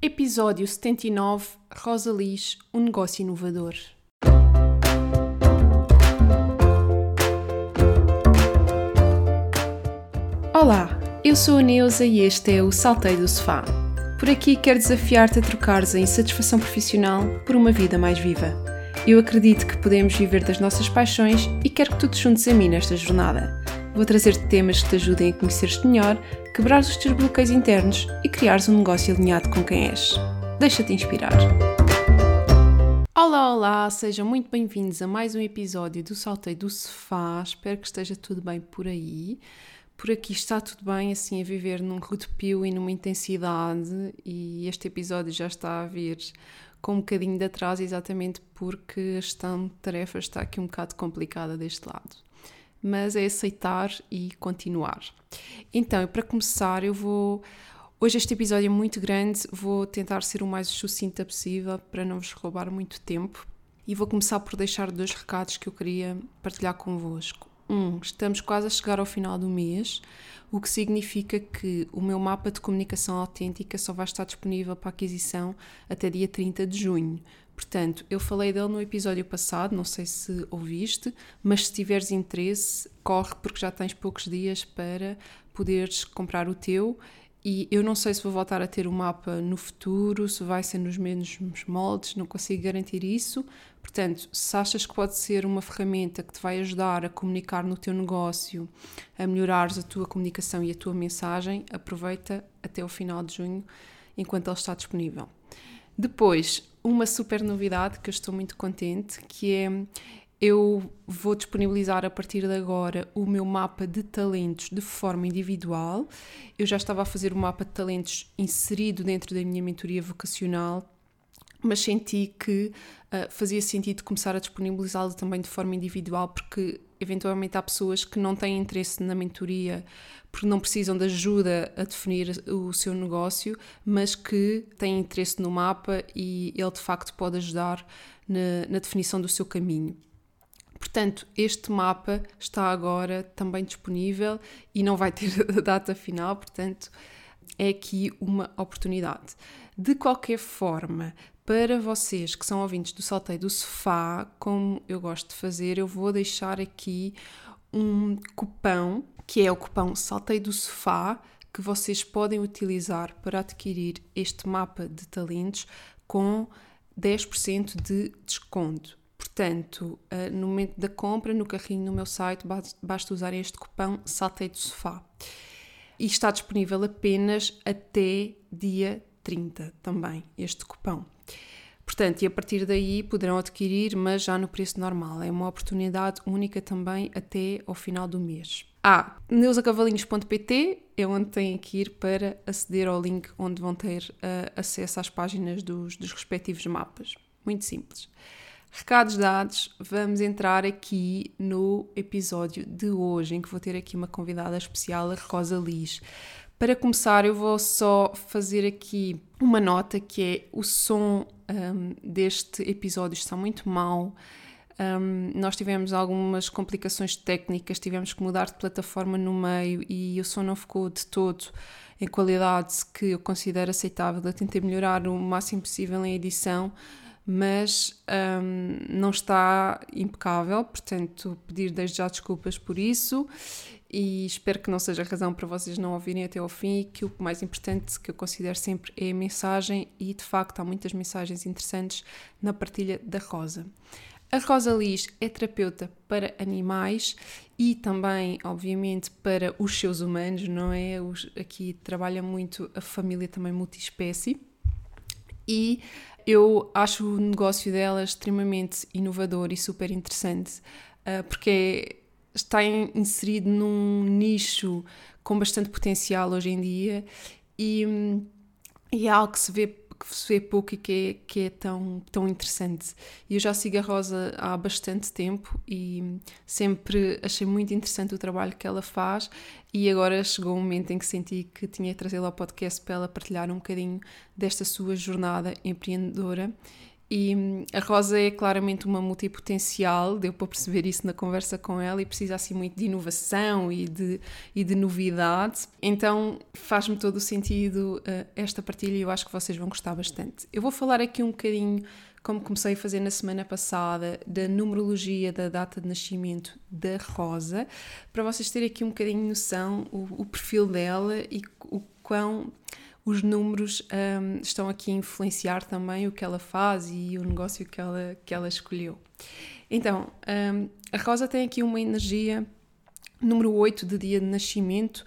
Episódio 79 Rosa Liz, um negócio inovador. Olá, eu sou a Neuza e este é o Salteio do Sofá. Por aqui quero desafiar-te a trocares a insatisfação profissional por uma vida mais viva. Eu acredito que podemos viver das nossas paixões e quero que tu te juntes a mim nesta jornada. Vou trazer-te temas que te ajudem a conhecer-te melhor, quebrar os teus bloqueios internos e criares um negócio alinhado com quem és. Deixa-te inspirar. Olá, olá, sejam muito bem-vindos a mais um episódio do Salteio do Sofá. Espero que esteja tudo bem por aí. Por aqui está tudo bem, assim, a viver num rodopio e numa intensidade, e este episódio já está a vir com um bocadinho de atraso, exatamente porque a gestão de tarefas está aqui um bocado complicada deste lado. Mas é aceitar e continuar. Então, para começar, eu vou. Hoje este episódio é muito grande, vou tentar ser o mais sucinta possível para não vos roubar muito tempo. E vou começar por deixar dois recados que eu queria partilhar convosco. Um, estamos quase a chegar ao final do mês, o que significa que o meu mapa de comunicação autêntica só vai estar disponível para aquisição até dia 30 de junho. Portanto, eu falei dele no episódio passado, não sei se ouviste, mas se tiveres interesse, corre porque já tens poucos dias para poderes comprar o teu. E eu não sei se vou voltar a ter o mapa no futuro, se vai ser nos mesmos moldes, não consigo garantir isso. Portanto, se achas que pode ser uma ferramenta que te vai ajudar a comunicar no teu negócio, a melhorares a tua comunicação e a tua mensagem, aproveita até o final de junho enquanto ele está disponível. Depois, uma super novidade que eu estou muito contente, que é eu vou disponibilizar a partir de agora o meu mapa de talentos de forma individual. Eu já estava a fazer o mapa de talentos inserido dentro da minha mentoria vocacional mas senti que uh, fazia sentido começar a disponibilizá-lo também de forma individual, porque eventualmente há pessoas que não têm interesse na mentoria porque não precisam de ajuda a definir o seu negócio, mas que têm interesse no mapa e ele de facto pode ajudar na, na definição do seu caminho. Portanto, este mapa está agora também disponível e não vai ter a data final, portanto, é aqui uma oportunidade. De qualquer forma, para vocês que são ouvintes do Salteio do Sofá, como eu gosto de fazer, eu vou deixar aqui um cupão, que é o cupão Salteio do Sofá, que vocês podem utilizar para adquirir este mapa de talentos com 10% de desconto. Portanto, eh, no momento da compra, no carrinho no meu site, basta usar este cupão Salteio do Sofá. E está disponível apenas até dia 30 também, este cupão. Portanto, e a partir daí poderão adquirir, mas já no preço normal. É uma oportunidade única também até ao final do mês. Ah, neusacavalinhos.pt é onde têm que ir para aceder ao link onde vão ter uh, acesso às páginas dos, dos respectivos mapas. Muito simples. Recados dados, vamos entrar aqui no episódio de hoje, em que vou ter aqui uma convidada especial, a Rosa Liz. Para começar, eu vou só fazer aqui uma nota que é o som um, deste episódio está muito mau. Um, nós tivemos algumas complicações técnicas, tivemos que mudar de plataforma no meio e o som não ficou de todo em qualidade que eu considero aceitável. Eu tentei melhorar o máximo possível em edição, mas um, não está impecável, portanto, pedir desde já desculpas por isso e espero que não seja razão para vocês não ouvirem até ao fim que o mais importante que eu considero sempre é a mensagem e de facto há muitas mensagens interessantes na partilha da Rosa. A Rosa Liz é terapeuta para animais e também, obviamente, para os seus humanos, não é? Os, aqui trabalha muito a família também multiespécie e eu acho o negócio dela extremamente inovador e super interessante uh, porque é está inserido num nicho com bastante potencial hoje em dia e, e é algo que se vê que se vê pouco e que é, que é tão, tão interessante. E eu já sigo a Rosa há bastante tempo e sempre achei muito interessante o trabalho que ela faz e agora chegou um momento em que senti que tinha que trazê-la ao podcast para ela partilhar um bocadinho desta sua jornada empreendedora E hum, a Rosa é claramente uma multipotencial, deu para perceber isso na conversa com ela e precisa assim muito de inovação e de, e de novidade. Então faz-me todo o sentido uh, esta partilha e eu acho que vocês vão gostar bastante. Eu vou falar aqui um bocadinho, como comecei a fazer na semana passada, da numerologia da data de nascimento da Rosa, para vocês terem aqui um bocadinho noção o, o perfil dela e o quão os números um, estão aqui a influenciar também o que ela faz e o negócio que ela, que ela escolheu. Então, um, a Rosa tem aqui uma energia número 8 de dia de nascimento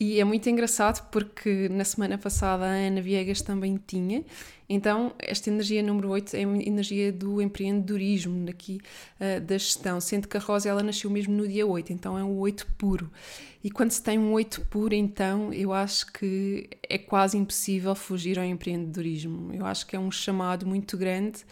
e é muito engraçado porque na semana passada a Ana Viegas também tinha. Então, esta energia número 8 é a energia do empreendedorismo, uh, da gestão, sendo que a Rosa ela nasceu mesmo no dia 8, então é um 8 puro. E quando se tem um 8 puro, então eu acho que é quase impossível fugir ao empreendedorismo. Eu acho que é um chamado muito grande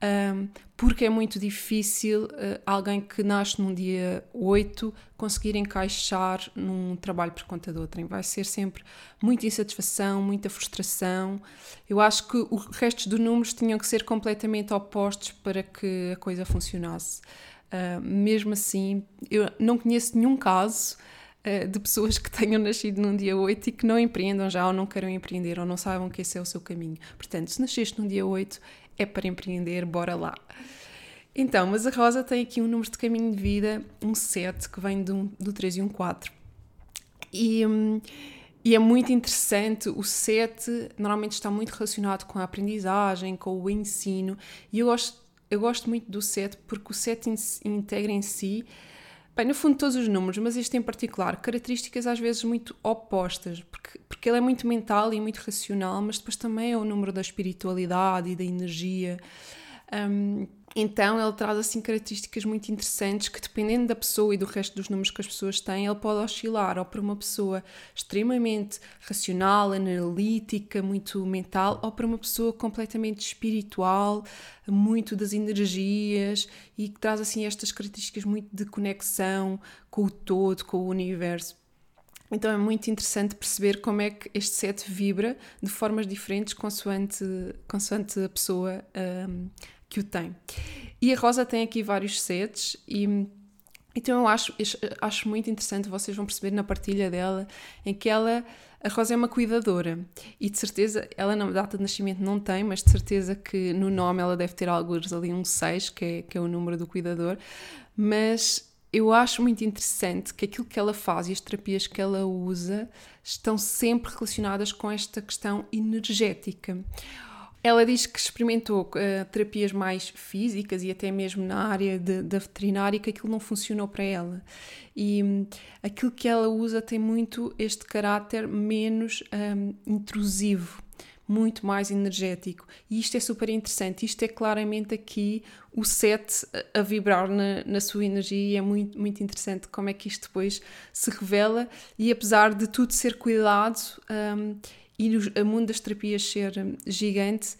um, porque é muito difícil uh, alguém que nasce num dia 8 conseguir encaixar num trabalho por conta de outrem. Vai ser sempre muita insatisfação, muita frustração. Eu acho que os restos dos números tinham que ser completamente opostos para que a coisa funcionasse. Uh, mesmo assim, eu não conheço nenhum caso uh, de pessoas que tenham nascido num dia 8 e que não empreendam já ou não queiram empreender ou não saibam que esse é o seu caminho. Portanto, se nasceste num dia 8, é para empreender, bora lá. Então, mas a Rosa tem aqui um número de caminho de vida, um 7, que vem do, do 3 e um 4. E, hum, e é muito interessante, o 7 normalmente está muito relacionado com a aprendizagem, com o ensino, e eu gosto, eu gosto muito do 7 porque o 7 integra em si, bem, no fundo todos os números, mas este em particular, características às vezes muito opostas, porque, porque ele é muito mental e muito racional, mas depois também é o número da espiritualidade e da energia. Um, então ele traz assim características muito interessantes que dependendo da pessoa e do resto dos números que as pessoas têm, ele pode oscilar ou para uma pessoa extremamente racional, analítica, muito mental, ou para uma pessoa completamente espiritual, muito das energias e que traz assim estas características muito de conexão com o todo, com o universo. Então é muito interessante perceber como é que este set vibra de formas diferentes consoante, consoante a pessoa um, que o tem. E a Rosa tem aqui vários sets e então eu acho, acho muito interessante, vocês vão perceber na partilha dela, em que ela, a Rosa é uma cuidadora e de certeza, ela na data de nascimento não tem, mas de certeza que no nome ela deve ter alguns ali um 6, que é, que é o número do cuidador, mas eu acho muito interessante que aquilo que ela faz e as terapias que ela usa estão sempre relacionadas com esta questão energética. Ela diz que experimentou uh, terapias mais físicas e até mesmo na área de, da veterinária que aquilo não funcionou para ela. E um, aquilo que ela usa tem muito este caráter menos um, intrusivo, muito mais energético. E isto é super interessante. Isto é claramente aqui o set a vibrar na, na sua energia e é muito, muito interessante como é que isto depois se revela. E apesar de tudo ser cuidado. Um, e o mundo das terapias ser gigante,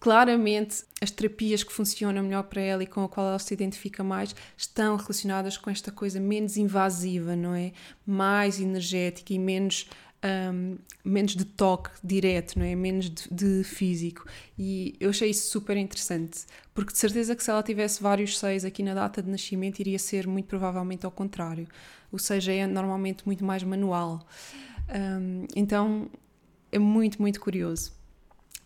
claramente as terapias que funcionam melhor para ela e com a qual ela se identifica mais estão relacionadas com esta coisa menos invasiva, não é? Mais energética e menos. Um, menos de toque direto, não é? menos de, de, físico. E eu achei isso super interessante, porque de certeza que se ela tivesse vários seis aqui na data de nascimento, iria ser muito provavelmente ao contrário. O seja é normalmente muito mais manual. Um, então é muito, muito curioso.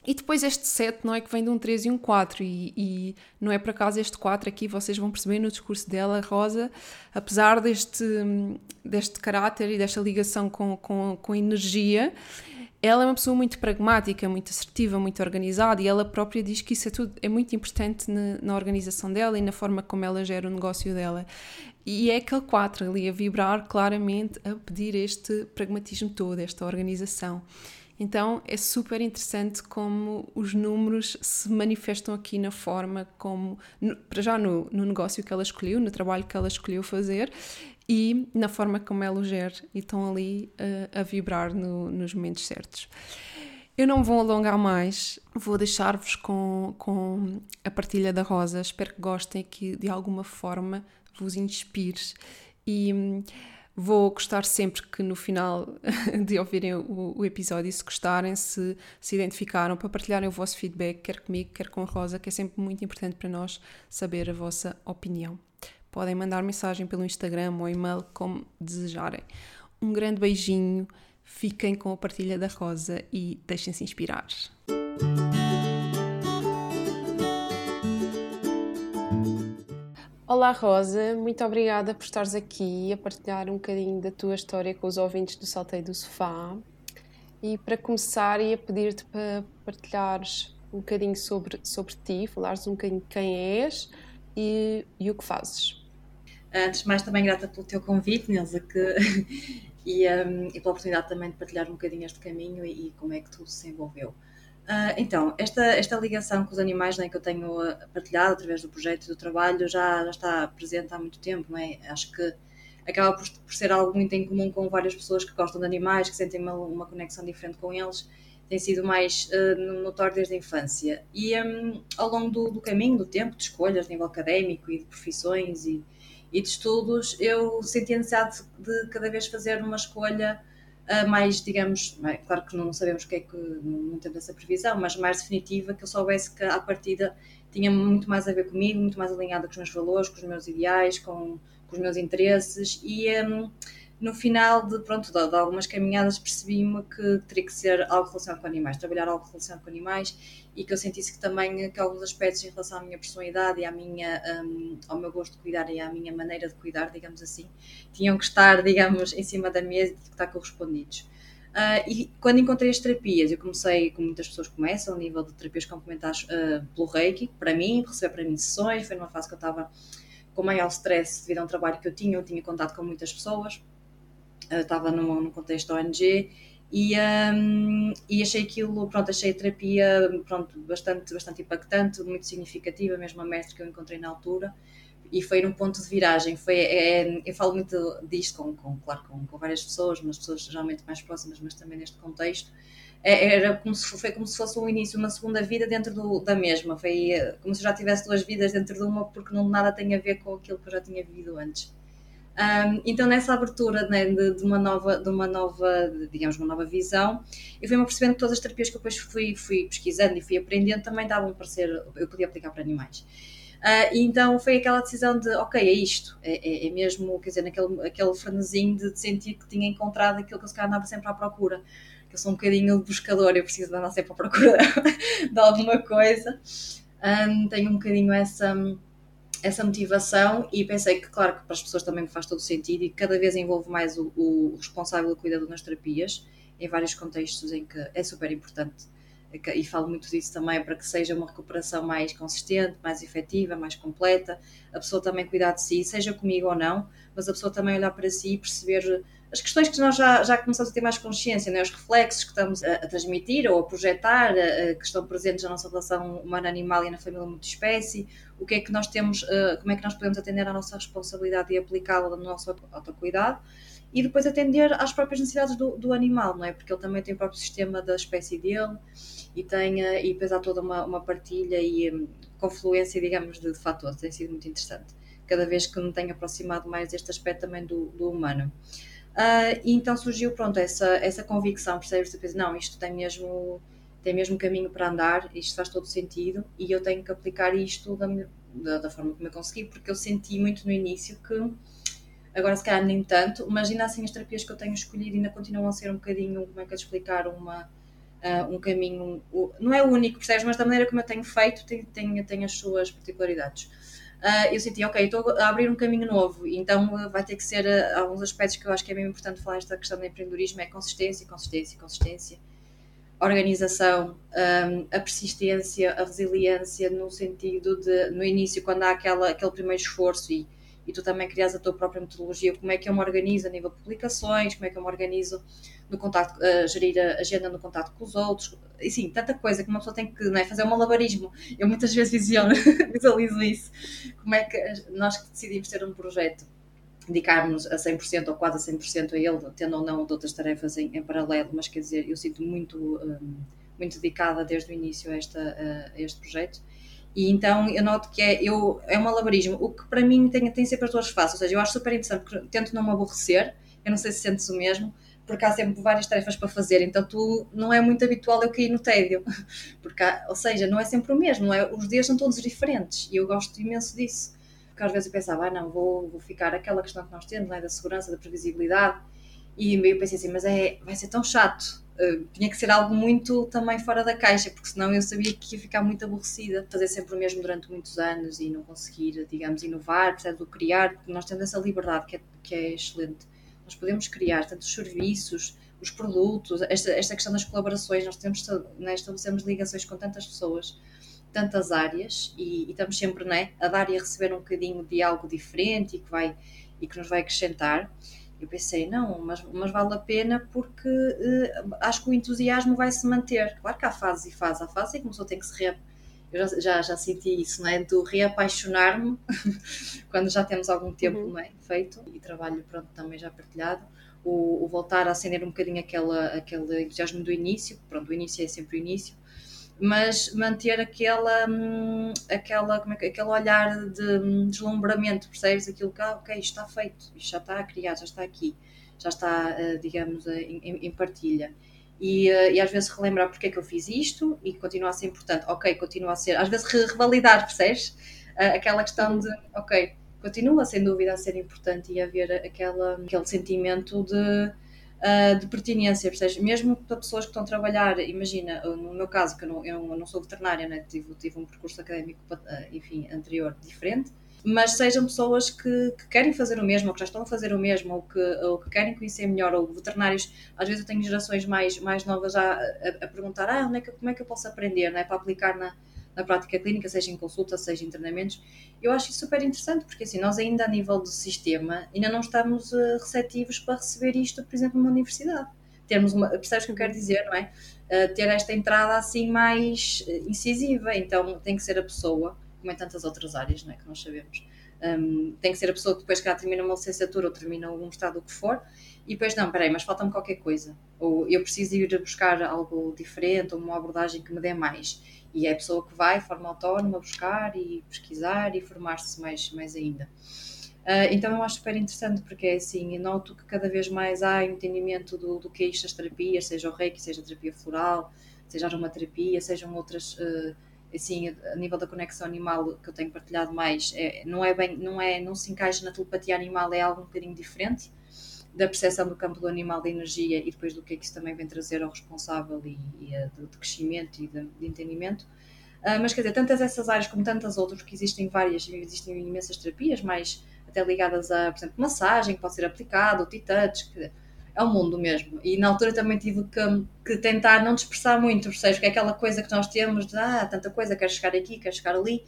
E depois este 7, não é que vem de um 3 e um 4, e, e, não é por acaso este 4 aqui, vocês vão perceber no discurso dela, Rosa, apesar deste, deste caráter e desta ligação com, com, com energia, ela é uma pessoa muito pragmática, muito assertiva, muito organizada, e ela própria diz que isso é, tudo, é muito importante na, na organização dela e na forma como ela gera o negócio dela. E é aquele 4 ali a vibrar claramente, a pedir este pragmatismo todo, esta organização. Então é super interessante como os números se manifestam aqui na forma como, para já no, no, negócio que ela escolheu, no trabalho que ela escolheu fazer e na forma como ela o gera e estão ali uh, a vibrar no, nos momentos certos. Eu não vou alongar mais, vou deixar-vos com, com a partilha da Rosa. Espero que gostem, que de alguma forma vos inspire. E Vou gostar sempre que no final de ouvirem o, o, episódio, se gostarem, se se identificaram, para partilharem o vosso feedback, quer comigo, quer com a Rosa, que é sempre muito importante para nós saber a vossa opinião. Podem mandar mensagem pelo Instagram ou e-mail, como desejarem. Um grande beijinho, fiquem com a partilha da Rosa e deixem-se inspirar. Olá Rosa, muito obrigada por estares aqui a partilhar um bocadinho da tua história com os ouvintes do Salteio do Sofá. E para começar, ia pedir-te para partilhares um bocadinho sobre, sobre ti, falares um bocadinho quem és e, e o que fazes. Antes de mais, também grata pelo teu convite, Nilza, que, e, um, e pela oportunidade também de partilhar um bocadinho este caminho e, e como é que tudo se envolveu. Uh, então, esta, esta ligação com os animais né, que eu tenho ah, partilhado através do projeto e do trabalho já, já está presente há muito tempo, é? Acho que acaba por, por, ser algo muito em comum com várias pessoas que gostam de animais, que sentem uma, uma conexão diferente com eles, tem sido mais uh, notório desde a infância. E um, ao longo do, do, caminho, do tempo, de escolhas, nível académico e de profissões e, e de estudos, eu senti a necessidade de cada vez fazer uma escolha mais, digamos, é, claro que não sabemos o que é que, não temos essa previsão, mas mais definitiva, que eu soubesse que à partida tinha muito mais a ver comigo, muito mais alinhada com os meus valores, com os meus ideais, com, com os meus interesses e um, no final de, pronto, de, de algumas caminhadas percebi-me que teria que ser algo relacionado com animais, trabalhar algo relacionado com animais e que eu sentisse que também que alguns aspectos em relação à minha personalidade e à minha, um, ao meu gosto de cuidar e à minha maneira de cuidar, digamos assim, tinham que estar, digamos, em cima da mesa e que estar correspondidos. Uh, e quando encontrei as terapias, eu comecei, como muitas pessoas começam, a nível de terapias complementares uh, pelo Reiki, para mim, receber para mim sessões, foi numa fase que eu estava com maior stress devido a um trabalho que eu tinha, eu tinha contato com muitas pessoas, estava num, num contexto ONG e, um, e achei aquilo, pronto, achei a terapia pronto, bastante, bastante impactante, muito significativa, mesmo a mestre que eu encontrei na altura e foi num ponto de viragem. Foi, é, é, eu falo muito disto com, com claro, com, com, várias pessoas, mas pessoas geralmente mais próximas, mas também neste contexto. É, era como se, foi como se fosse um início, uma segunda vida dentro do, da mesma. Foi eh, como se eu já tivesse duas vidas dentro de uma, porque não nada tem a ver com aquilo que eu já tinha vivido antes. Um, então nessa abertura né, de, de, uma nova, de uma nova, digamos, uma nova visão, eu fui-me percebendo que todas as terapias que eu depois fui, fui pesquisando e fui aprendendo também davam para ser, eu podia aplicar para animais. Uh, então foi aquela decisão de, ok, é isto, é, é, é mesmo, quer dizer, naquele aquele frenesim de, de, sentir que tinha encontrado aquilo que eu se calhar andava sempre à procura. Eu sou um bocadinho buscador, eu preciso de andar sempre à procura de alguma coisa. Um, tenho um bocadinho essa essa motivação e pensei que, claro, que para as pessoas também faz todo sentido e cada vez envolve mais o, o responsável cuidador nas terapias, em vários contextos em que é super importante e falo muito disso também para que seja uma recuperação mais consistente, mais efetiva, mais completa, a pessoa também cuidar de si, seja comigo ou não, mas a pessoa também olhar para si e perceber as questões que nós já, já começamos a ter mais consciência, né? os reflexos que estamos a, a transmitir ou a projetar, a, a, que estão presentes na nossa relação humana-animal e na família multiespécie, o que é que nós temos, uh, como é que nós podemos atender à nossa responsabilidade e aplicá-la no nosso autocuidado e depois atender às próprias necessidades do, do, animal, não é? Porque ele também tem o próprio sistema da espécie dele e tem, uh, e depois há toda uma, uma partilha e um, confluência, digamos, de, de fatores, tem sido muito interessante. Cada vez que me tenho aproximado mais deste aspecto também do, do humano. Uh, e então surgiu, pronto, essa, essa convicção, percebes? Depois, não, isto tem mesmo, tem mesmo caminho para andar, isto faz todo sentido e eu tenho que aplicar isto da, da, da forma como eu consegui, porque eu senti muito no início que, agora se calhar nem tanto, mas ainda assim as terapias que eu tenho escolhido ainda continuam a ser um bocadinho, como é que eu explicar, uma, uh, um caminho, não é único, percebes? Mas da maneira como eu tenho feito, tem, tem, tem as suas particularidades uh, eu senti, ok, estou a abrir um caminho novo, então uh, vai ter que ser uh, alguns aspectos que eu acho que é bem importante falar esta questão do empreendedorismo, é consistência, consistência, consistência, organização, um, a persistência, a resiliência, no sentido de, no início, quando há aquela, aquele primeiro esforço e, e tu também crias a tua própria metodologia, como é que eu me organizo a nível de publicações, como é que eu me organizo no contato, uh, gerir a agenda no contato com os outros, e sim, tanta coisa que uma pessoa tem que é, fazer um malabarismo. Eu muitas vezes visiono, visualizo isso. Como é que nós que decidimos ter um projeto, dedicarmos a 100% ou quase a 100% a ele, tendo ou não de outras tarefas em, em paralelo, mas quer dizer, eu sinto muito, um, muito dedicada desde o início a, esta, a este projeto. E então eu noto que é, eu, é um malabarismo, o que para mim tem, tem sempre as duas faces, ou seja, eu acho super interessante, porque tento não me aborrecer, eu não sei se sentes o mesmo, porque há sempre várias tarefas para fazer, então tu não é muito habitual eu cair no tédio, porque há, ou seja, não é sempre o mesmo, não é? os dias são todos diferentes e eu gosto imenso disso, porque às vezes eu pensava, ah não, vou, vou ficar aquela questão que nós temos, não é? da segurança, da previsibilidade, e eu pensei assim, mas é, vai ser tão chato, uh, tinha que ser algo muito também fora da caixa, porque senão eu sabia que ia ficar muito aborrecida, fazer sempre o mesmo durante muitos anos e não conseguir, digamos, inovar, percebes, o criar, porque nós temos essa liberdade que é, que é excelente nós podemos criar tanto os serviços, os produtos, esta, esta questão das colaborações, nós temos, né, estabelecemos ligações com tantas pessoas, tantas áreas e, e, estamos sempre né, a dar e a receber um bocadinho de algo diferente e que, vai, e que nos vai acrescentar. Eu pensei, não, mas, mas vale a pena porque uh, acho que o entusiasmo vai se manter. Claro que há fases e fases. Há fases em que uma pessoa tem que se re... Eu já, já, já senti isso, não é? De reapaixonar-me quando já temos algum tempo uhum. é? feito e trabalho pronto, também já partilhado. O, o, voltar a acender um bocadinho aquela, aquele entusiasmo do início, pronto, o início é sempre o início, mas manter aquela, hum, aquela, como é que, aquele olhar de hum, deslumbramento, percebes? Aquilo que, ah, ok, isto está feito, isto já está a criar, já está aqui, já está, eh, digamos, em, em partilha. E, eh, e, às vezes relembrar porque é que eu fiz isto e continua a ser importante. Ok, continua a ser. Às vezes revalidar, percebes? Eh, aquela questão de, ok, continua sem dúvida a ser importante e haver aquela, aquele sentimento de uh, de pertinência, percebes? Mesmo para pessoas que estão a trabalhar, imagina, no meu caso, que eu não, eu não sou veterinária, né? tive, tive um percurso académico, ah, enfim, anterior, diferente, mas sejam pessoas que, que, querem fazer o mesmo, ou que já estão a fazer o mesmo, ou que, ou que querem conhecer melhor, ou veterinários, às vezes eu tenho gerações mais, mais novas já a, a perguntar, ah, é que, como é que eu posso aprender, né? para aplicar na, na prática clínica, seja em consulta, seja em treinamentos. Eu acho isso super interessante, porque assim, nós ainda a nível do sistema, ainda não estamos uh, receptivos para receber isto, por exemplo, numa universidade. Termos uma, percebes o que eu quero dizer, não é? Uh, ter esta entrada assim mais uh, incisiva, então tem que ser a pessoa, como em tantas outras áreas, não é? Que nós sabemos. Um, tem que ser a pessoa que depois que termina uma licenciatura ou termina um estado o que for, e depois não, peraí, mas falta-me qualquer coisa, ou eu preciso ir buscar algo diferente, ou uma abordagem que me dê mais e é a pessoa que vai, de forma autónoma, buscar e pesquisar e formar-se mais, mais ainda. Uh, então eu acho super interessante porque é assim, noto que cada vez mais há entendimento do, do que é isto as terapias, seja o reiki, seja a terapia floral, seja a aromaterapia, sejam outras, uh, assim, a nível da conexão animal que eu tenho partilhado mais, é, não é bem, não é, não se encaixa na telepatia animal, é algo um bocadinho diferente, da percepção do campo do animal, da energia e depois do que é que isso também vem trazer ao responsável e, e eh, de, de, crescimento e de, de entendimento. Uh, mas quer dizer, tantas essas áreas como tantas outras, porque existem várias, existem imensas terapias, mais até ligadas a, por exemplo, massagem que pode ser aplicado, T-touch, é o mundo mesmo. E na altura também tive que, que tentar não dispersar muito, percebes? Que é aquela coisa que nós temos de, ah, tanta coisa, quero chegar aqui, quero chegar ali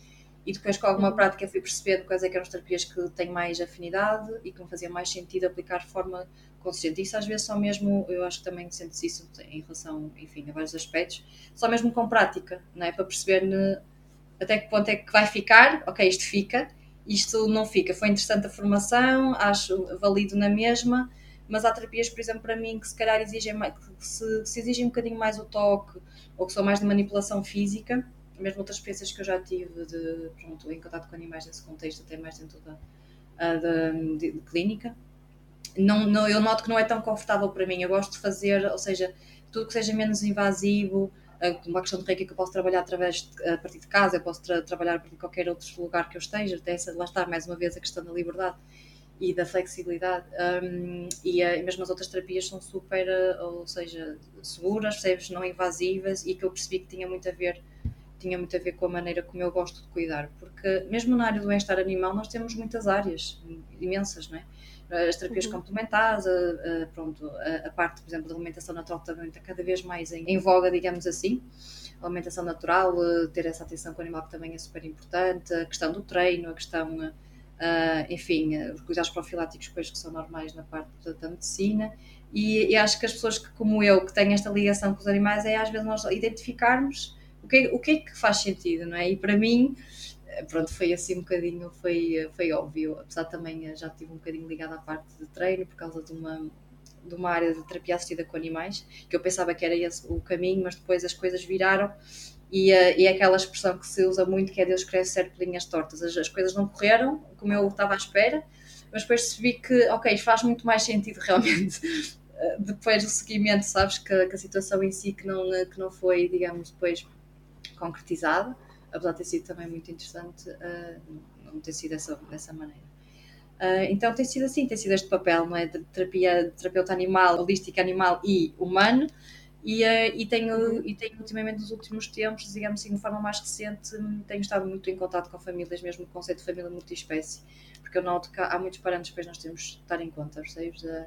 e depois com alguma prática fui percebendo quais é que eram as terapias que tenho mais afinidade e que me fazia mais sentido aplicar de forma consciente. Isso às vezes só mesmo, eu acho que também sente-se isso em relação, enfim, a vários aspectos, só mesmo com prática, não é? Para perceber ne, até que ponto é que vai ficar, ok, isto fica, isto não fica. Foi interessante a formação, acho valido na mesma, mas há terapias, por exemplo, para mim que se calhar exigem mais, que se, se exigem um bocadinho mais o toque ou que são mais de manipulação física, mesmo outras experiências que eu já tive de, pronto, em contato com animais nesse contexto, até mais dentro da, da de, de clínica, não, não, eu noto que não é tão confortável para mim. Eu gosto de fazer, ou seja, tudo que seja menos invasivo, uma questão de reiki que eu posso trabalhar através de, a partir de casa, eu posso tra trabalhar a partir de qualquer outro lugar que eu esteja, até lá está mais uma vez a questão da liberdade e da flexibilidade. Um, e, e mesmo as outras terapias são super, ou seja, seguras, percebes, não invasivas e que eu percebi que tinha muito a ver tinha muito a ver com a maneira como eu gosto de cuidar, porque mesmo na área do bem-estar animal nós temos muitas áreas, imensas, não é? As terapias uhum. complementares, a, a, pronto, a, a, parte, por exemplo, da alimentação natural também está cada vez mais em, em voga, digamos assim. A alimentação natural, eh, ter essa atenção com o animal que também é super importante, a questão do treino, a questão, uh, enfim, os cuidados profiláticos depois que são normais na parte da, da medicina. E, e, acho que as pessoas que, como eu, que têm esta ligação com os animais, é às vezes nós identificarmos o que, o que é que faz sentido, não é? E para mim, pronto, foi assim um bocadinho, foi, foi óbvio, apesar também eh, já estive um bocadinho ligada à parte de treino por causa de uma, de uma área de terapia assistida com animais, que eu pensava que era esse o caminho, mas depois as coisas viraram e, e é aquela expressão que se usa muito que é Deus cresce certo linhas tortas. As, as coisas não correram como eu estava à espera, mas depois percebi que, ok, faz muito mais sentido realmente depois do seguimento, sabes, que, que, a situação em si que não, que não foi, digamos, depois concretizada, apesar de ter sido também muito interessante, uh, não ter sido dessa, dessa maneira. Uh, então tem sido assim, tem sido este papel, não é? De terapia, de terapeuta animal, holística animal e humano, e, uh, e, tenho, e tenho ultimamente nos últimos tempos, digamos assim, de forma mais recente, tenho estado muito em contato com famílias, mesmo o conceito de família multiespécie, porque eu noto que há muitos parâmetros que nós temos de estar em conta, percebes? A,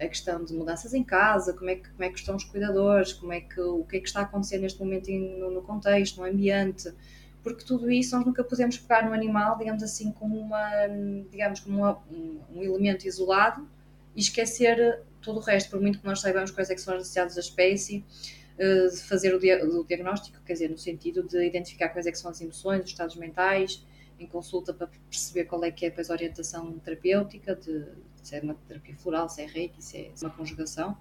a questão de mudanças em casa, como é, que, como é que estão os cuidadores, como é que, o que é que está a acontecer neste momento no, no contexto, no ambiente, porque tudo isso nós nunca podemos pegar no animal, digamos assim, como uma, digamos, como uma, um, um, elemento isolado e esquecer todo o resto, por muito que nós saibamos quais é são as necessidades da espécie, uh, fazer o, dia, o, diagnóstico, quer dizer, no sentido de identificar quais é são as emoções, os estados mentais, em consulta para perceber qual é que é depois a orientação terapêutica, de, se é uma terapia floral, se é reiki, se é uma conjugação.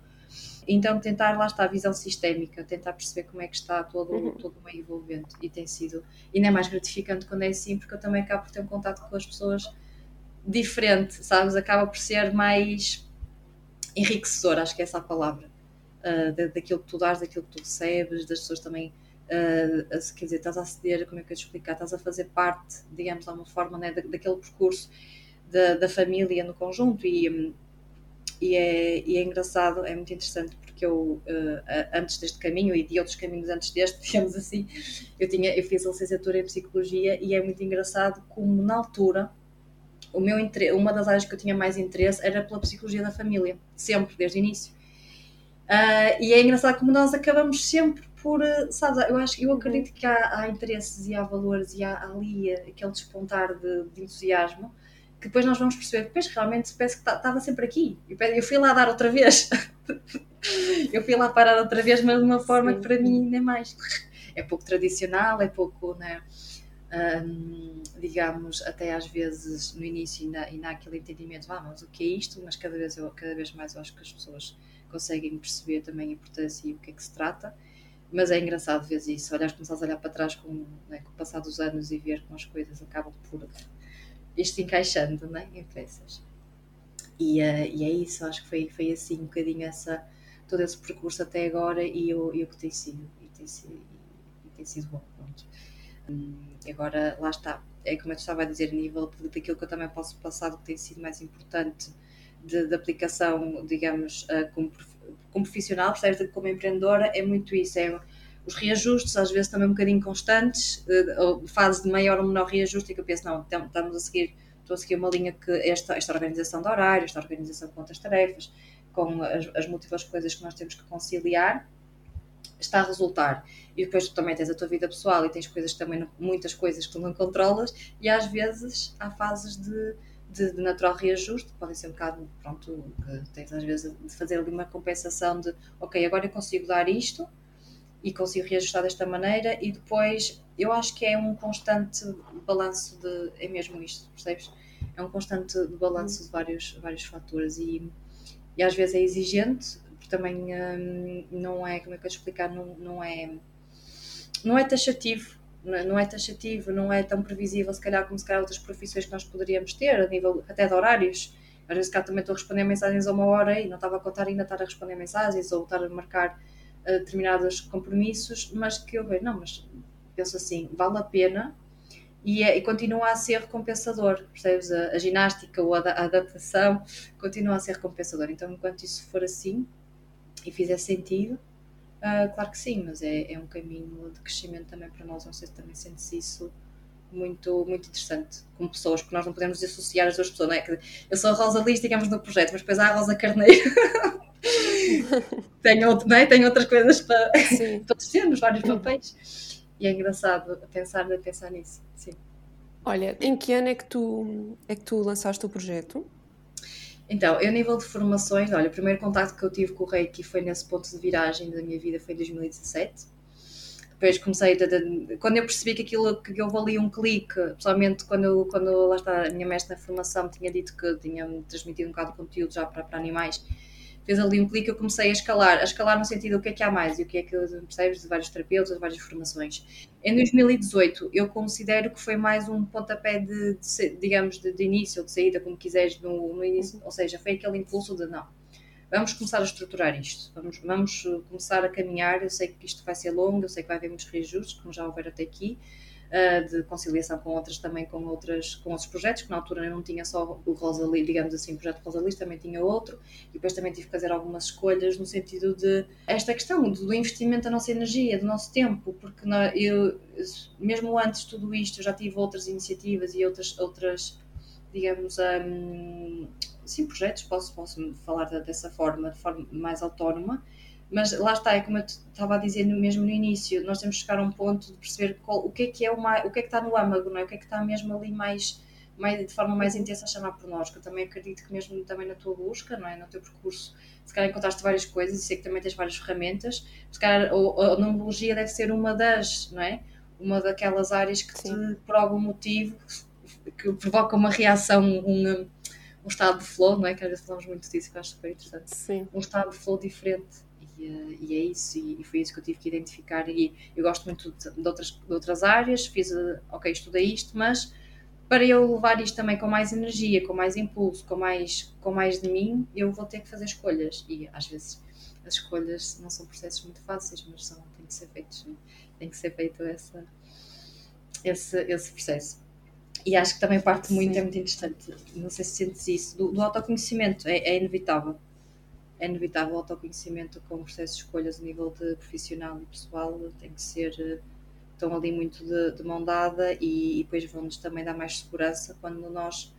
Então, tentar, lá está, a visão sistémica, tentar perceber como é que está todo, uhum. todo o meio envolvente. E tem sido, não é mais gratificante quando é assim, porque eu também acabo por ter um contato com as pessoas diferente, sabes? Acaba por ser mais enriquecedor, acho que é essa a palavra. Uh, daquilo que tu dás, daquilo que tu recebes, das pessoas também uh, quer dizer, estás a aceder, como é que eu te explicar, estás a fazer parte, digamos, de alguma forma, né, daquele percurso da, da família no conjunto e, e, é, e é engraçado, é muito interessante porque eu, uh, antes deste caminho e de outros caminhos antes deste, digamos assim, eu, tinha, eu fiz a licenciatura em Psicologia e é muito engraçado como na altura o meu uma das áreas que eu tinha mais interesse era pela Psicologia da Família, sempre, desde o início. Uh, e é engraçado como nós acabamos sempre por, eh, sabes, eu acho, eu acredito que há, há interesses e há valores e há ali aquele despontar de, de, entusiasmo que depois nós vamos perceber, depois realmente parece que estava sempre aqui. Eu fui lá dar outra vez. eu fui lá parar outra vez, mas de uma forma Sim. que para mim nem mais. É pouco tradicional, é pouco, né? Um, digamos, até às vezes no início ainda, ainda há aquele entendimento, ah, mas o que é isto? Mas cada vez, eu, cada vez mais eu acho que as pessoas conseguem perceber também a importância e o que é que se trata. Mas é engraçado ver isso, olhar, começares a olhar para trás com, né, com o passar dos anos e ver como as coisas acabam por isto encaixando né, em peças. E, uh, e é isso, acho que foi, foi assim um bocadinho essa, todo esse percurso até agora e o, e o que tem sido, e tem sido, e, e tem sido bom. Hum, agora, lá está, é como eu estava a dizer, a nível daquilo que eu também posso passar, do que tem sido mais importante de, de aplicação, digamos, uh, como como profissional, percebes? Como empreendedora, é muito isso. É os reajustes, às vezes também um bocadinho constantes, uh, fase de maior ou menor reajuste, e que eu penso, não, estamos a seguir, estou a seguir uma linha que esta, esta organização de horário, esta organização com outras tarefas, com as, as múltiplas coisas que nós temos que conciliar, está a resultar. E depois tu também tens a tua vida pessoal e tens coisas também, muitas coisas que tu não controlas, e às vezes há fases de de, de, natural reajuste, podem ser um bocado, pronto, que tens às vezes de fazer ali uma compensação de, ok, agora eu consigo dar isto e consigo reajustar desta maneira e depois eu acho que é um constante balanço de, é mesmo isto, percebes? É um constante balanço de vários, vários fatores e, e às vezes é exigente, porque também hum, não é, como é que eu explicar, não, não é não é taxativo não é taxativo, não é tão previsível, se calhar, como se calhar outras profissões que nós poderíamos ter, a nível até de horários. Às vezes cá também estou a responder mensagens a uma hora e não estava a contar ainda estar a responder mensagens ou estar a marcar determinados compromissos, mas que eu vejo, não, mas penso assim, vale a pena e, é, e continua a ser recompensador, percebes? A, a ginástica ou a, a, adaptação continua a ser recompensador. Então, enquanto isso for assim e fizer sentido, Uh, claro que sim, mas é, é um caminho de crescimento também para nós. Não sei se também sentes isso muito, muito interessante como pessoas, porque nós não podemos dissociar as duas pessoas, não é? Eu sou a Rosa Liz, digamos, no projeto, mas depois há a Rosa Carneiro. tenho, outro, é? tenho outras coisas para todos temos vários papéis. E é engraçado pensar, pensar nisso. Sim. Olha, em que ano é que tu, é que tu lançaste o projeto? Então, eu, a nível de formações, olha, o primeiro contato que eu tive com o Reiki foi nesse ponto de viragem da minha vida, foi em 2017. Depois comecei, de, de, quando eu percebi que aquilo, que eu valia um clique, pessoalmente quando, quando lá está a minha mestra na formação tinha dito que tinha transmitido um bocado de conteúdo já para, para animais, fez ali um clique, eu comecei a escalar, a escalar no sentido o que é que há mais e o que é que percebes de vários terapeutas, de várias formações. Em 2018, eu considero que foi mais um pontapé de, de digamos, de, de, início ou de saída, como quiseres, no, no início, ou seja, foi aquele impulso de não, vamos começar a estruturar isto, vamos, vamos começar a caminhar, eu sei que isto vai ser longo, eu sei que vai haver muitos reajustes, como já houver até aqui, de conciliação com outras também com outras com outros projetos, que na altura eu não tinha só o Rosalie, digamos assim, o projeto Rosalie, também tinha outro, e depois também tive que fazer algumas escolhas no sentido de esta questão do investimento da nossa energia, do nosso tempo, porque eu, mesmo antes de tudo isto, eu já tive outras iniciativas e outras, outras digamos, um, sim, projetos, posso, posso falar dessa forma, de forma mais autónoma, mas lá está, é como eu estava a dizer mesmo no início, nós temos que chegar a um ponto de perceber qual, o que é que é o, mais, o que é que está no âmago, não é? O que é que está mesmo ali mais, mais de forma mais intensa a chamar por nós, que eu também acredito que mesmo também na tua busca, não é? No teu percurso, se calhar encontraste várias coisas e sei que também tens várias ferramentas, se calhar a, a numerologia deve ser uma das, não é? Uma daquelas áreas que te, por algum motivo, que provoca uma reação, um, um estado de flow, não é? Que às vezes falamos muito disso, que eu acho super interessante. Sim. Um estado de flow diferente e, e é isso, e, e, foi isso que eu tive que identificar. E eu gosto muito de, de outras, de outras áreas, fiz, eh, ok, estudei isto, mas para eu levar isto também com mais energia, com mais impulso, com mais, com mais de mim, eu vou ter que fazer escolhas. E às vezes as escolhas não são processos muito fáceis, mas são, têm que ser feitos, né? tem que ser feito essa, esse, esse processo. E acho que também parte muito, Sim. é muito interessante, não sei se sentes isso, do, do autoconhecimento, é, é inevitável é inevitável o autoconhecimento com processos de escolhas a nível de profissional e pessoal, tem que ser, eh, estão ali muito de, de mão dada e, e depois vão-nos também dar mais segurança quando nós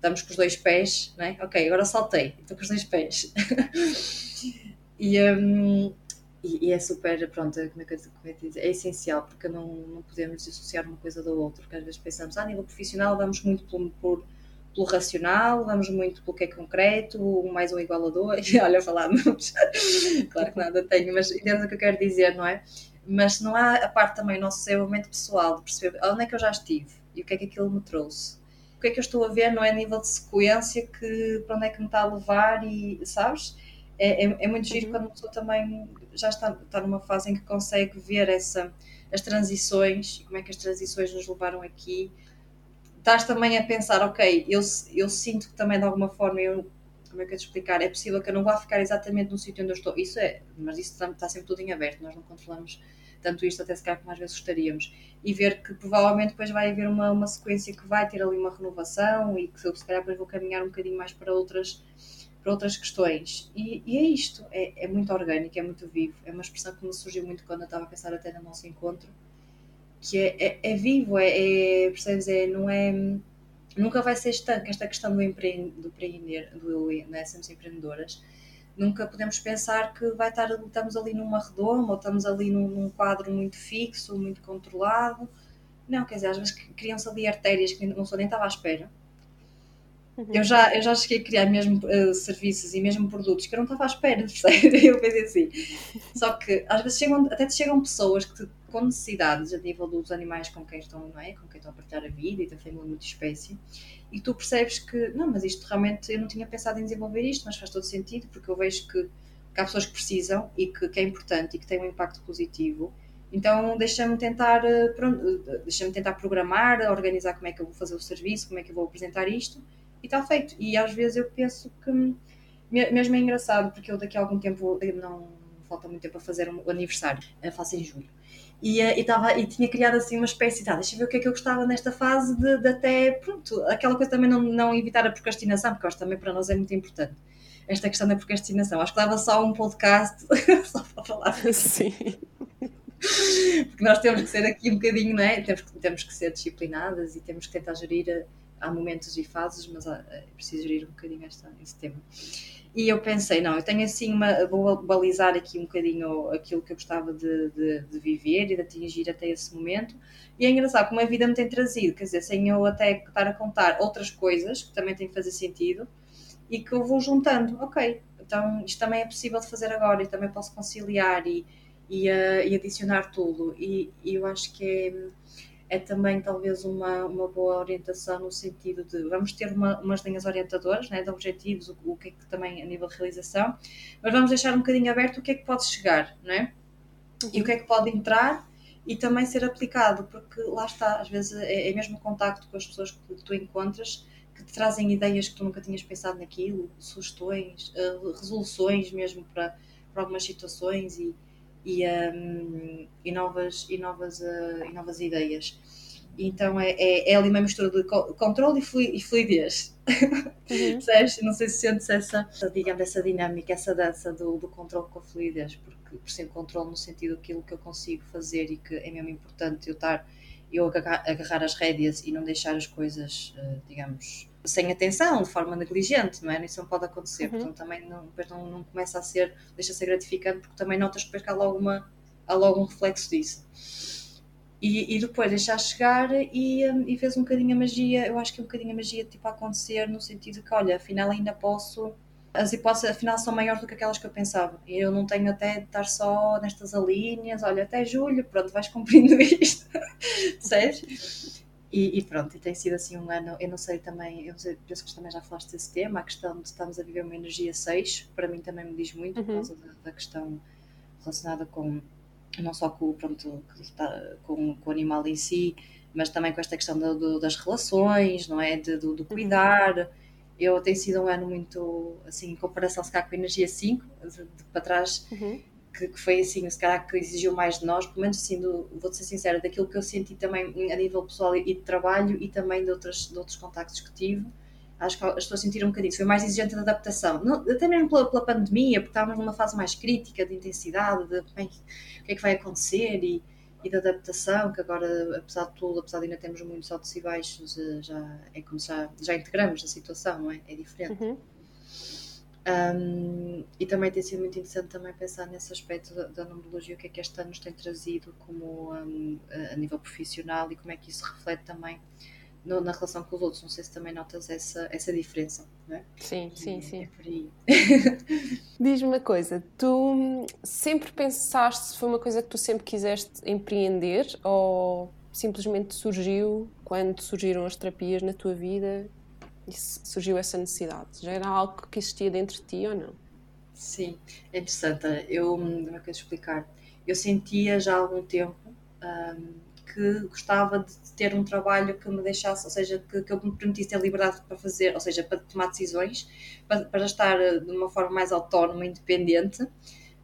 damos com os dois pés, né? ok, agora saltei, estou com os dois pés. e, um, e, e, é super, pronto, como é que, como é, é essencial, porque não, não podemos dissociar uma coisa da outra, porque às vezes pensamos, ah, a nível profissional vamos muito por, por pelo racional, vamos muito pelo que é concreto, um mais um igual a dois. Olha, falamos, claro que nada tenho, mas entendes o que eu quero dizer, não é? Mas não há a parte também, nosso desenvolvimento pessoal, de perceber onde é que eu já estive e o que é que aquilo me trouxe. O que é que eu estou a ver, não é nível de sequência, que para onde é que me está a levar e, sabes? É, é, é muito giro uhum. quando a pessoa também já está, está numa fase em que consegue ver essa, as transições e como é que as transições nos levaram aqui estás também a pensar, ok, eu, eu sinto que também de alguma forma eu como é que eu te explicar? É possível que eu não vá ficar exatamente no sítio onde eu estou. Isso é, mas isso está, sempre tudo em aberto, nós não controlamos tanto isto até se calhar como às vezes gostaríamos. E ver que provavelmente depois vai haver uma, uma sequência que vai ter ali uma renovação e que eu se calhar depois vou caminhar um bocadinho mais para outras, para outras questões. E, e é isto, é, é muito orgânico, é muito vivo. É uma expressão que me surgiu muito quando eu estava a pensar até no nosso encontro que é, é, é vivo, é, é, percebes? É, não é, nunca vai ser estanque esta questão do, empre, do empreender, do, né, sermos empreendedoras. Nunca podemos pensar que vai estar, estamos ali numa redoma ou estamos ali num, num quadro muito fixo, muito controlado. Não, quer dizer, às vezes criam-se ali artérias que não sou nem estava à espera. Uhum. Eu, já, eu já cheguei a criar mesmo uh, serviços e mesmo produtos que eu não estava à espera, percebe? Eu pensei assim. Só que às vezes chegam, até te chegam pessoas que com necessidades a nível dos animais com quem estão, não é? Com quem estão a partilhar a vida e da família multiespécie, e tu percebes que, não, mas isto realmente eu não tinha pensado em desenvolver isto, mas faz todo sentido, porque eu vejo que, que há pessoas que precisam e que, que é importante e que tem um impacto positivo. Então deixa-me tentar, eh, eh, deixa tentar programar, organizar como é que eu vou fazer o serviço, como é que eu vou apresentar isto, e está feito. E às vezes eu penso que, mesmo é engraçado, porque eu daqui a algum tempo, não falta muito tempo a fazer o aniversário, eu faço em julho e, eh, e, tava, e tinha criado assim uma espécie de, ah, deixa eu ver o que é que eu gostava nesta fase de, de, até, pronto, aquela coisa também não, não evitar a procrastinação, porque acho também para nós é muito importante esta questão da procrastinação. Acho que leva só um podcast só para falar Sim. Porque nós temos que ser aqui um bocadinho, não é? Temos, temos que ser disciplinadas e temos que tentar gerir, eh, há momentos e fases, mas é preciso gerir um bocadinho esta, este tema. E eu pensei, não, eu tenho assim uma. Vou balizar aqui um bocadinho aquilo que eu gostava de, de, de, viver e de atingir até esse momento. E é engraçado como a vida me tem trazido, quer dizer, sem eu até estar a contar outras coisas que também têm que fazer sentido e que eu vou juntando. Ok, então isto também é possível de fazer agora e também posso conciliar e, e, uh, e adicionar tudo. E, e, eu acho que é, é também talvez uma, uma boa orientação no sentido de vamos ter uma, umas linhas orientadoras né, de objetivos, o, o, que é que também a nível de realização, mas vamos deixar um bocadinho aberto o que é que pode chegar, não é? Uhum. E o que é que pode entrar e também ser aplicado, porque lá está, às vezes é, é mesmo o contacto com as pessoas que tu encontras que te trazem ideias que tu nunca tinhas pensado naquilo, sugestões, uh, resoluções mesmo para, para algumas situações e, e, um, e novas, e, novas, uh, e novas ideias. Então é, é, é ali uma mistura de controle e fluidez. Uhum. Não sei se sentes essa, digamos, essa dinâmica, essa dança do, do controle com a fluidez, porque por ser controle no sentido daquilo que eu consigo fazer e que é mesmo importante eu estar eu agarrar, agarrar as rédeas e não deixar as coisas, uh, digamos, sem atenção, de forma negligente, não é? Isso não pode acontecer. Uhum. Portanto, também não, depois não, não começa a ser, deixa de ser gratificante, porque também notas que depois há logo, uma, há logo um reflexo disso. E, e depois deixar chegar e, um, e fez um bocadinho a magia, eu acho que é um bocadinho a magia tipo, a acontecer no sentido que, olha, afinal ainda posso as hipóteses afinal são maiores do que aquelas que eu pensava. E eu não tenho até de estar só nestas alíneas, olha, até julho, pronto, vais cumprindo isto, percebes? E, e, pronto, e tem sido assim um ano, eu não sei também, eu sei, penso que também já falaste desse tema, a questão de estarmos a viver uma energia 6, para mim também me diz muito, uhum. por causa da, da, questão relacionada com, não só com, pronto, com, com o animal em si, mas também com esta questão do, do, das relações, não é? De, do, do uhum. cuidar. Uhum. Eu tenho sido um ano muito, assim, em comparação se calhar com a energia 5, de, de para trás, uhum que, que, foi assim, se calhar que exigiu mais de nós, pelo menos assim, vou-te ser sincera, daquilo que eu senti também a nível pessoal e de trabalho e também de, outros de outros contactos que tive. Acho que as pessoas sentiram um bocadinho, foi mais exigente de adaptação, Não, até mesmo pela, pela, pandemia, porque estávamos numa fase mais crítica de intensidade, de bem, o que é que vai acontecer e, e de adaptação, que agora, apesar de tudo, apesar de ainda termos muitos altos e baixos, já é como já, já integramos a situação, não é? É diferente. Uhum. Um, e também tem sido muito interessante também pensar nesse aspecto da, da numerologia, o que é que este ano nos tem trazido como um, a, nível profissional e como é que isso reflete também no, na relação com os outros. Não sei se também notas essa, essa diferença, não é? Sim, sim, é, sim. É. Diz-me uma coisa, tu sempre pensaste se foi uma coisa que tu sempre quiseste empreender ou simplesmente surgiu quando surgiram as terapias na tua vida surgiu essa necessidade? Já era algo que existia dentro de ti ou não? Sim, é interessante. Eu, como é que eu explicar? Eu sentia já há algum tempo um, que gostava de ter um trabalho que me deixasse, ou seja, que, que eu me permitisse ter liberdade para fazer, ou seja, para tomar decisões, para, para estar eh, de uma forma mais autónoma, independente,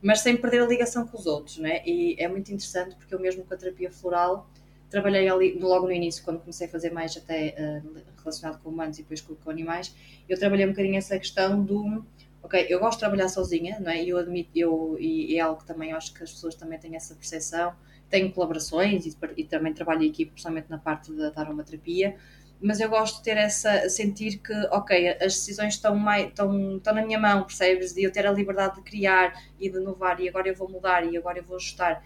mas sem perder a ligação com os outros, né? E é muito interessante porque eu mesmo com a terapia floral trabalhei ali logo no início, quando comecei a fazer mais até uh, relacionado com humanos e depois com, com, animais, eu trabalhei um bocadinho essa questão do ok, eu gosto de trabalhar sozinha, não é? Eu admito, eu, e é algo que também acho que as pessoas também têm essa percepção, tenho colaborações e, e também trabalho equipe, principalmente na parte da aromaterapia, mas eu gosto de ter essa, sentir que, ok, as decisões estão, mais, estão, estão na minha mão, percebes? De eu ter a liberdade de criar e de inovar e agora eu vou mudar e agora eu vou ajustar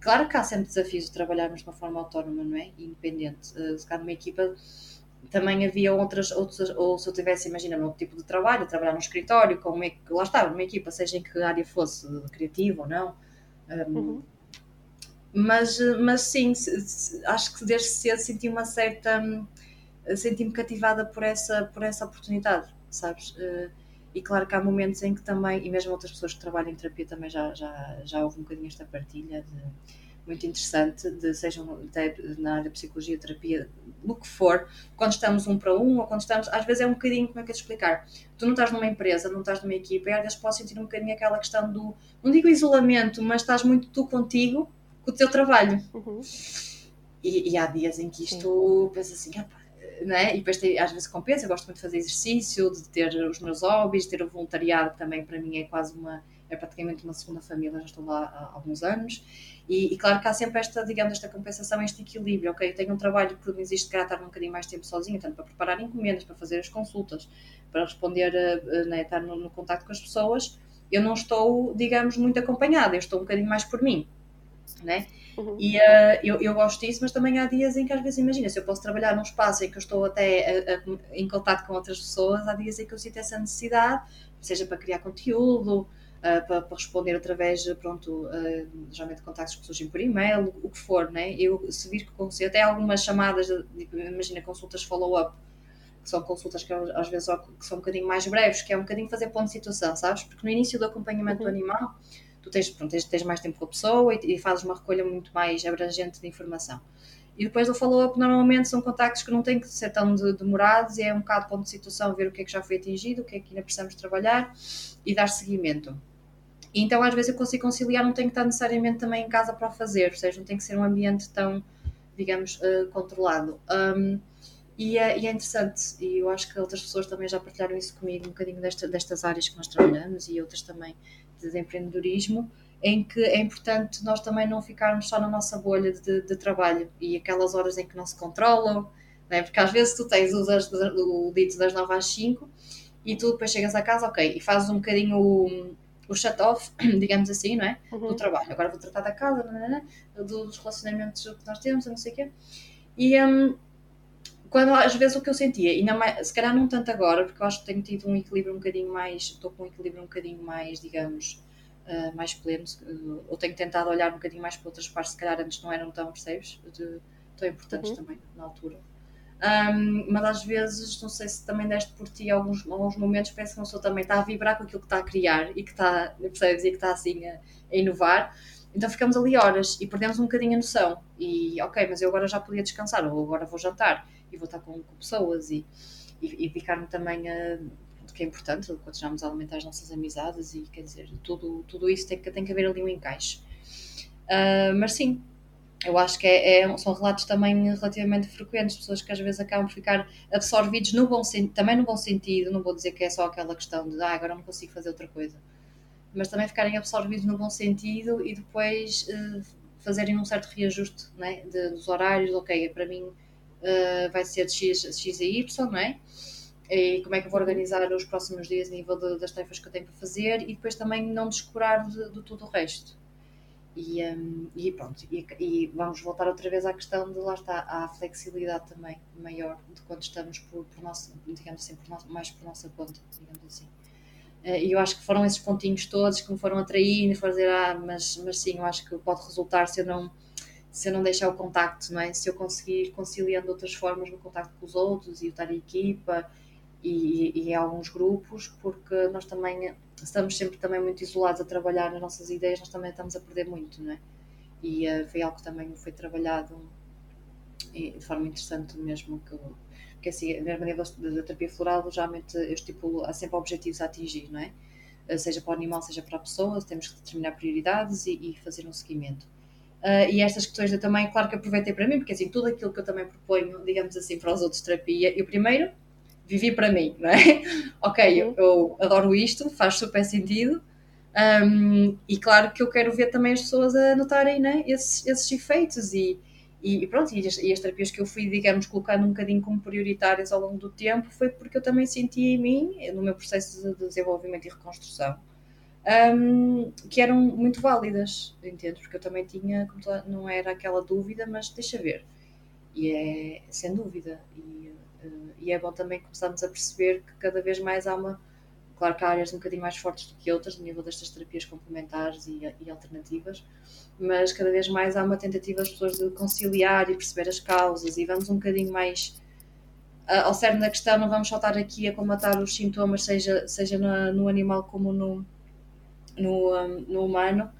Claro que há sempre desafios de trabalharmos de uma forma autónoma, não é? Independente. Uh, se calhar numa equipa também havia outras, outras, ou se eu tivesse, imagina, num tipo de trabalho, trabalhar num escritório, com uma, lá estava, numa equipa, seja em que área fosse, criativa ou não. Um, uhum. mas, mas sim, acho que desde cedo senti uma certa. senti-me cativada por essa, por essa oportunidade, sabes? Uh, e claro que há momentos em que também, e mesmo outras pessoas que trabalham em terapia também já, já, já houve um bocadinho esta partilha de, muito interessante, de, sejam na área de psicologia, terapia, no que for, quando estamos um para um, ou quando estamos, às vezes é um bocadinho, como é que eu te explicar? Tu não estás numa empresa, não estás numa equipa, e às vezes podes sentir um bocadinho aquela questão do, não digo isolamento, mas estás muito tu contigo, com o teu trabalho. Uhum. E, e, há dias em que isto, pensa assim, ah, né? e depois tem, às vezes compensa, eu gosto muito de fazer exercício, de ter os meus hobbies, ter o voluntariado também para mim é quase uma, é praticamente uma segunda família, já estou lá há alguns anos, e, e, claro que há sempre esta, digamos, esta compensação, este equilíbrio, ok, eu tenho um trabalho que me existe que estar um bocadinho mais tempo sozinha, tanto para preparar encomendas, para fazer as consultas, para responder, né, estar no, no contato com as pessoas, eu não estou, digamos, muito acompanhada, eu estou um bocadinho mais por mim, né? Uhum. E uh, eu, eu gosto disso, mas também há dias em que às vezes, imagina, se eu posso trabalhar num espaço em que eu estou até a, a, em contato com outras pessoas, há dias em que eu sinto essa necessidade, seja para criar conteúdo, uh, para, para, responder através, pronto, uh, geralmente contactos com pessoas por e-mail, o que for, né? Eu, se vir que consigo, até algumas chamadas, de, tipo, imagina, consultas follow-up, que são consultas que às vezes que são um bocadinho mais breves, que é um bocadinho fazer ponto de situação, sabes? Porque no início do acompanhamento uhum. do animal, tu tens, pronto, tens, tens mais tempo com a pessoa e, e fazes uma recolha muito mais abrangente de informação. E depois o follow-up normalmente são contactos que não têm que ser tão de, demorados e é um bocado ponto de situação, ver o que é que já foi atingido, o que é que ainda precisamos trabalhar e dar seguimento. E então às vezes eu consigo conciliar, não tenho que estar necessariamente também em casa para o fazer, ou seja, não tem que ser um ambiente tão, digamos, uh, controlado. Um, e, é, e, é, interessante, e eu acho que outras pessoas também já partilharam isso comigo, um bocadinho desta, destas áreas que nós trabalhamos e outras também de, de empreendedorismo, em que é importante nós também não ficarmos só na nossa bolha de, de trabalho e aquelas horas em que não se controlam, né? porque às vezes tu tens os, o dito das 9 às 5 e tu depois chegas a casa, ok, e fazes um bocadinho o, o shut-off, digamos assim, não é? Uhum. Do trabalho. Agora vou tratar da casa, não, não, dos relacionamentos que nós temos, não sei o quê. E um, quando às vezes o que eu sentia, ainda mais, se calhar não tanto agora, porque eu acho que tenho tido um equilíbrio um bocadinho mais, estou com um equilíbrio um bocadinho mais, digamos, uh, mais pleno, uh, ou tenho tentado olhar um bocadinho mais para outras partes, se calhar antes não eram tão, percebes? De, tão importantes uhum. também na altura. Um, mas às vezes, não sei se também deste por ti alguns, alguns momentos, parece que uma pessoa também está a vibrar com aquilo que está a criar e que está, percebes, e que está assim a, a inovar. Então ficamos ali horas e perdemos um bocadinho a noção. E ok, mas eu agora já podia descansar, ou agora vou jantar e vou estar com, com pessoas e, e, e dedicar-me também a que é importante, continuarmos a alimentar as nossas amizades e quer dizer, tudo, tudo isso tem que, tem que haver ali um encaixe. Uh, mas sim, eu acho que é, é, são relatos também relativamente frequentes, pessoas que às vezes acabam por ficar absorvidos no bom também no bom sentido, não vou dizer que é só aquela questão de ah, agora não consigo fazer outra coisa, mas também ficarem absorvidos no bom sentido e depois uh, fazerem um certo reajuste né, de, dos horários, ok, para mim uh, vai ser X, X a Y, não é? E como é que eu vou organizar os próximos dias a nível de, das tarefas que eu tenho para fazer e depois também não descurar de, de tudo o resto. E, um, e pronto, e, e, vamos voltar outra vez à questão de lá está a flexibilidade também maior de quando estamos por, por nosso, digamos assim, por nosso, mais por nossa conta, digamos assim. Eh, e eu acho que foram esses pontinhos todos que me foram atraindo e foram dizer, ah, mas, mas sim, eu acho que pode resultar se eu não se eu não deixar o contacto, não é? Se eu conseguir conciliando outras formas no contacto com os outros e estar em equipa e, e, e alguns grupos, porque nós também estamos sempre também muito isolados a trabalhar nas nossas ideias, nós também estamos a perder muito, não é? E uh, foi algo que também foi trabalhado de forma interessante mesmo, que, porque assim, na nível da terapia floral, geralmente eu estipulo, há sempre objetivos a atingir, não é? Eh, seja para o animal, seja para a pessoa, temos que determinar prioridades e, e fazer um seguimento. Uh, e estas questões eu também, claro que aproveitei para mim, porque assim, tudo aquilo que eu também proponho, digamos assim, para os outros terapia, eu primeiro vivi para mim, não é? ok, eu, uhum. eu adoro isto, faz super sentido. Um, e claro que eu quero ver também as pessoas a notarem né, esses, esses efeitos e, e, pronto, e as, e as, terapias que eu fui, digamos, colocando um bocadinho como prioritárias ao longo do tempo foi porque eu também senti em mim, no meu processo de desenvolvimento e reconstrução, um, que eram muito válidas, entendo? Porque eu também tinha, não era aquela dúvida, mas deixa ver. E é sem dúvida. E Uh, e é bom também começarmos a perceber que cada vez mais há uma. Claro que há áreas um bocadinho mais fortes do que outras, no nível destas terapias complementares e, e alternativas, mas cada vez mais há uma tentativa das pessoas de conciliar e perceber as causas e vamos um bocadinho mais uh, ao cerne da questão, não vamos só estar aqui a combatar os sintomas, seja, seja no animal como no, no, um, no humano,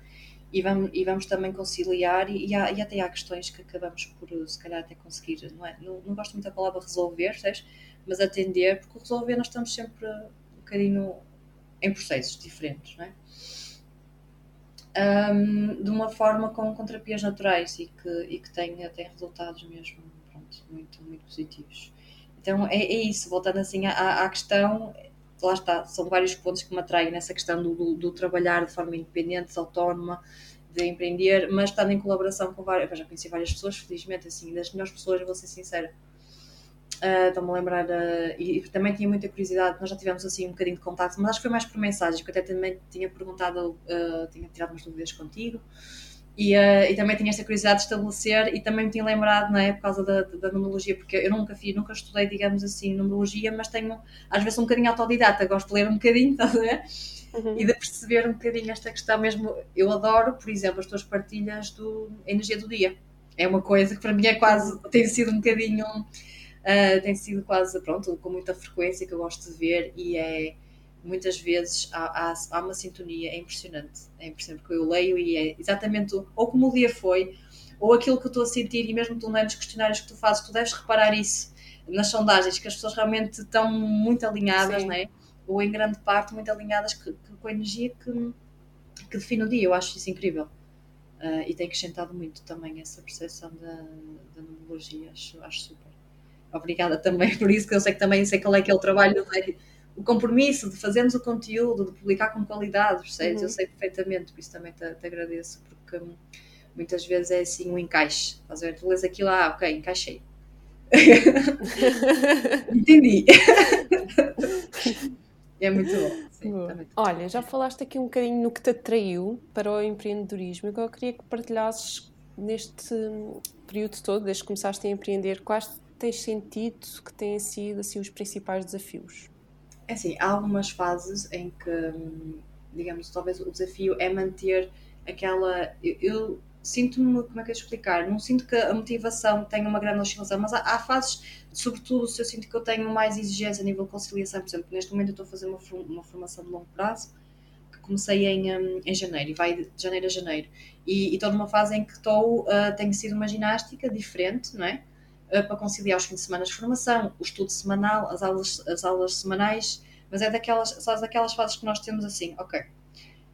e vamos, e vamos também conciliar e, e, há, e, até há questões que acabamos por se calhar até conseguir, não é? Não, não gosto muito da palavra resolver, sabes? mas atender, porque resolver nós estamos sempre um bocadinho em processos diferentes, não é? Um, de uma forma com, terapias naturais e que, e que tem, tem resultados mesmo pronto, muito, muito positivos. Então é, é isso, voltando assim à, à questão, lá está, são vários pontos que me atraem nessa questão do, do, do trabalhar de forma independente, autónoma, de empreender, mas estando em colaboração com várias, já conheci várias pessoas, felizmente, assim, das melhores pessoas, vou ser sincera. Uh, Estou-me a lembrar, uh, e, e, também tinha muita curiosidade, nós já tivemos assim um bocadinho de contato, mas acho que foi mais por mensagens, que eu até também tinha perguntado, uh, tinha tirado umas dúvidas contigo, E, uh, e, também tinha esta curiosidade de estabelecer e também me tinha lembrado, não é, por causa da, da numerologia, porque eu nunca fiz, nunca estudei, digamos assim, numerologia, mas tenho às vezes um bocadinho autodidata, gosto de ler um bocadinho, estás a ver? Uhum. E de perceber um bocadinho esta questão mesmo. Eu adoro, por exemplo, as tuas partilhas do energia do dia. É uma coisa que para mim é quase, tem sido um bocadinho, uh, tem sido quase, pronto, com muita frequência que eu gosto de ver e é muitas vezes há, há, há, uma sintonia, é impressionante. É impressionante porque eu leio e é exatamente ou como o dia foi, ou aquilo que eu estou a sentir, e mesmo tu lendo os questionários que tu fazes, tu deves reparar isso nas sondagens, que as pessoas realmente estão muito alinhadas, não é? ou em grande parte muito alinhadas que, que, com a energia que, que define o dia. Eu acho isso incrível. Uh, e tem acrescentado muito também essa percepção da, da numerologia, acho, acho super. Obrigada também por isso, que eu sei que também sei qual é que é o trabalho é? O compromisso de fazermos o conteúdo, de publicar com qualidade, percebes? Uhum. Eu sei perfeitamente, por isso também te, te, agradeço, porque muitas vezes é assim um encaixe. Estás a ver? Tu lês aquilo, ah, ok, encaixei. Entendi. é muito bom. Sim, muito Olha, já falaste aqui um bocadinho no que te atraiu para o empreendedorismo. Eu queria que partilhasses neste período todo, desde que começaste a empreender, quais tens sentido que têm sido assim, os principais desafios? É assim, há algumas fases em que, digamos, talvez o desafio é manter aquela. Eu, eu sinto-me, como é que eu explicar? Não sinto que a motivação tenha uma grande oscilação, mas há, há, fases, sobretudo se eu sinto que eu tenho mais exigência a nível de conciliação. Por exemplo, neste momento eu estou a fazer uma, uma formação de longo prazo que comecei em, um, em janeiro e vai de janeiro a janeiro. E estou numa fase em que estou, uh, tenho sido uma ginástica diferente, não é? Uh, para conciliar os fins de semana de formação, o estudo semanal, as aulas, as aulas semanais, mas é daquelas, só daquelas fases que nós temos assim, ok,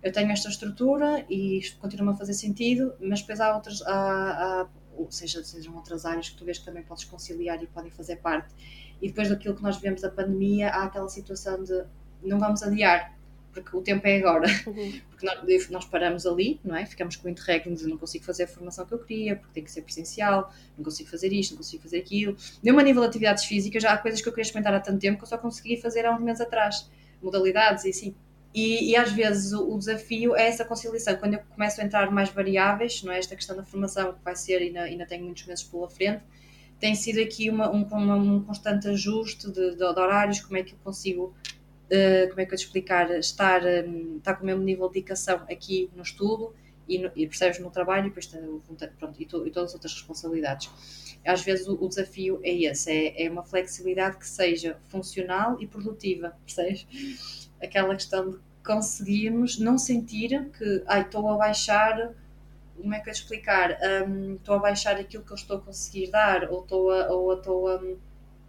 eu tenho esta estrutura e isto continua a fazer sentido, mas depois há outras, há, há, ou seja, sejam outras áreas que tu vês que também podes conciliar e podem fazer parte. E depois daquilo que nós vivemos da pandemia, há aquela situação de não vamos adiar, porque o tempo é agora. Uhum. Porque nós, nós, paramos ali, não é? Ficamos com o interregno de não consigo fazer a formação que eu queria, porque tem que ser presencial, não consigo fazer isto, não consigo fazer aquilo. Mesmo a nível de atividades físicas, já há coisas que eu queria experimentar há tanto tempo que eu só consegui fazer há uns meses atrás. Modalidades e assim. E, e, às vezes o, o, desafio é essa conciliação. Quando eu começo a entrar mais variáveis, não é? Esta questão da formação que vai ser, e ainda, ainda tenho muitos meses pela frente, tem sido aqui uma, um, uma, um constante ajuste de, de, de, horários, como é que eu consigo uh, como é que eu te explicar, estar, um, estar com o mesmo nível de dedicação aqui no estudo e, no, e percebes no trabalho e, pronto, e, to, e, todas as outras responsabilidades. Às vezes o, o desafio é esse, é, é, uma flexibilidade que seja funcional e produtiva, percebes? Aquela questão de conseguirmos não sentir que ai, estou a baixar como é que eu te explicar? Um, estou a baixar aquilo que eu estou a conseguir dar, ou estou a, ou estou a,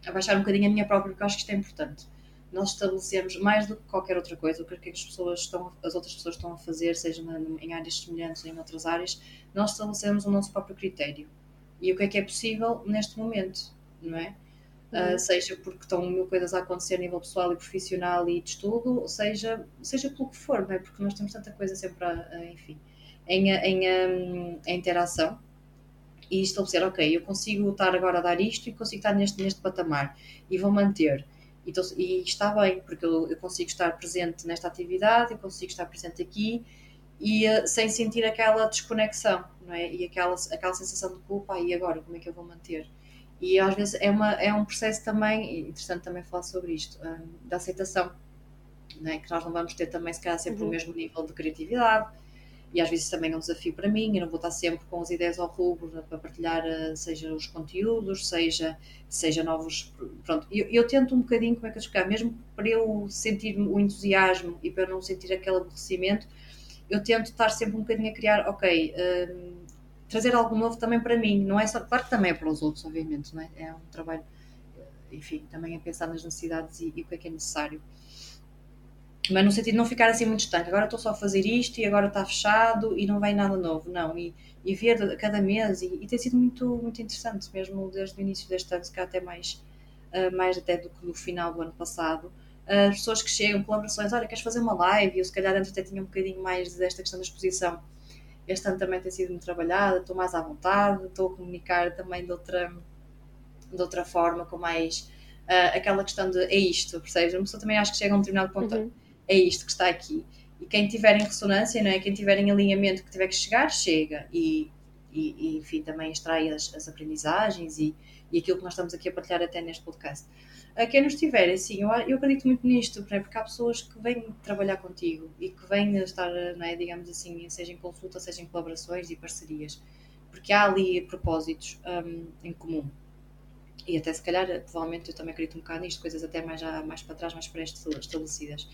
a baixar um bocadinho a minha própria, porque eu acho que isto é importante nós estabelecemos mais do que qualquer outra coisa o que, é as pessoas estão as outras pessoas estão a fazer seja em áreas semelhantes ou em outras áreas nós estabelecemos o nosso próprio critério e o que é que é possível neste momento não é uhum. uh, seja porque estão mil coisas a acontecer a nível pessoal e profissional e de estudo seja seja pelo que for não é porque nós temos tanta coisa sempre a, a enfim em, em, em, em interação e estabelecer, ok, eu consigo estar agora a dar isto e consigo estar neste, neste patamar e vou manter. E, tô, e está bem, porque eu, eu, consigo estar presente nesta atividade, eu consigo estar presente aqui e uh, sem sentir aquela desconexão, não é? E aquela, aquela sensação de culpa, e agora, como é que eu vou manter? E às vezes é, uma, é um processo também, interessante também falar sobre isto, um, da aceitação, não é? Que nós não vamos ter também, se calhar, sempre uhum. o mesmo nível de criatividade, e às vezes também é um desafio para mim, eu não vou estar sempre com as ideias ao rubro para partilhar, eh, seja os conteúdos, seja, seja novos. Pronto, eu, eu tento um bocadinho, como é que eu explicar, mesmo para eu sentir o entusiasmo e para não sentir aquele aborrecimento, eu tento estar sempre um bocadinho a criar, ok, um, trazer algo novo também para mim, não é só, claro que também é para os outros, obviamente, não é? É um trabalho, enfim, também é pensar nas necessidades e, e o que é que é necessário mas no sentido de não ficar assim muito estanque. Agora estou só a fazer isto e agora está fechado e não vem nada novo. Não, e, e ver cada mês, e, e, tem sido muito, muito interessante, mesmo desde o início deste ano, se até mais, uh, mais até do que no final do ano passado. Uh, pessoas que chegam, colaborações, olha, queres fazer uma live? E eu se calhar antes até tinha um bocadinho mais desta questão da exposição. Este ano também tem sido muito trabalhada, estou mais à vontade, estou a comunicar também de outra, de outra forma, com mais uh, aquela questão de é isto, percebes? A pessoa também acho que chega a um determinado ponto. Uhum é isto que está aqui. E quem tiver em ressonância, não é? quem tiver em alinhamento que tiver que chegar, chega. E, e, e enfim, também extrai as, as aprendizagens e, e aquilo que nós estamos aqui a partilhar até neste podcast. A quem nos tiver, assim, eu, eu acredito muito nisto, porque há pessoas que vêm trabalhar contigo e que vêm estar, é, digamos assim, seja em consulta, seja em colaborações e parcerias, porque há ali propósitos um, em comum. E até se calhar, provavelmente, eu também acredito um bocado nisto, coisas até mais, já, mais para trás, mais pré-estabelecidas.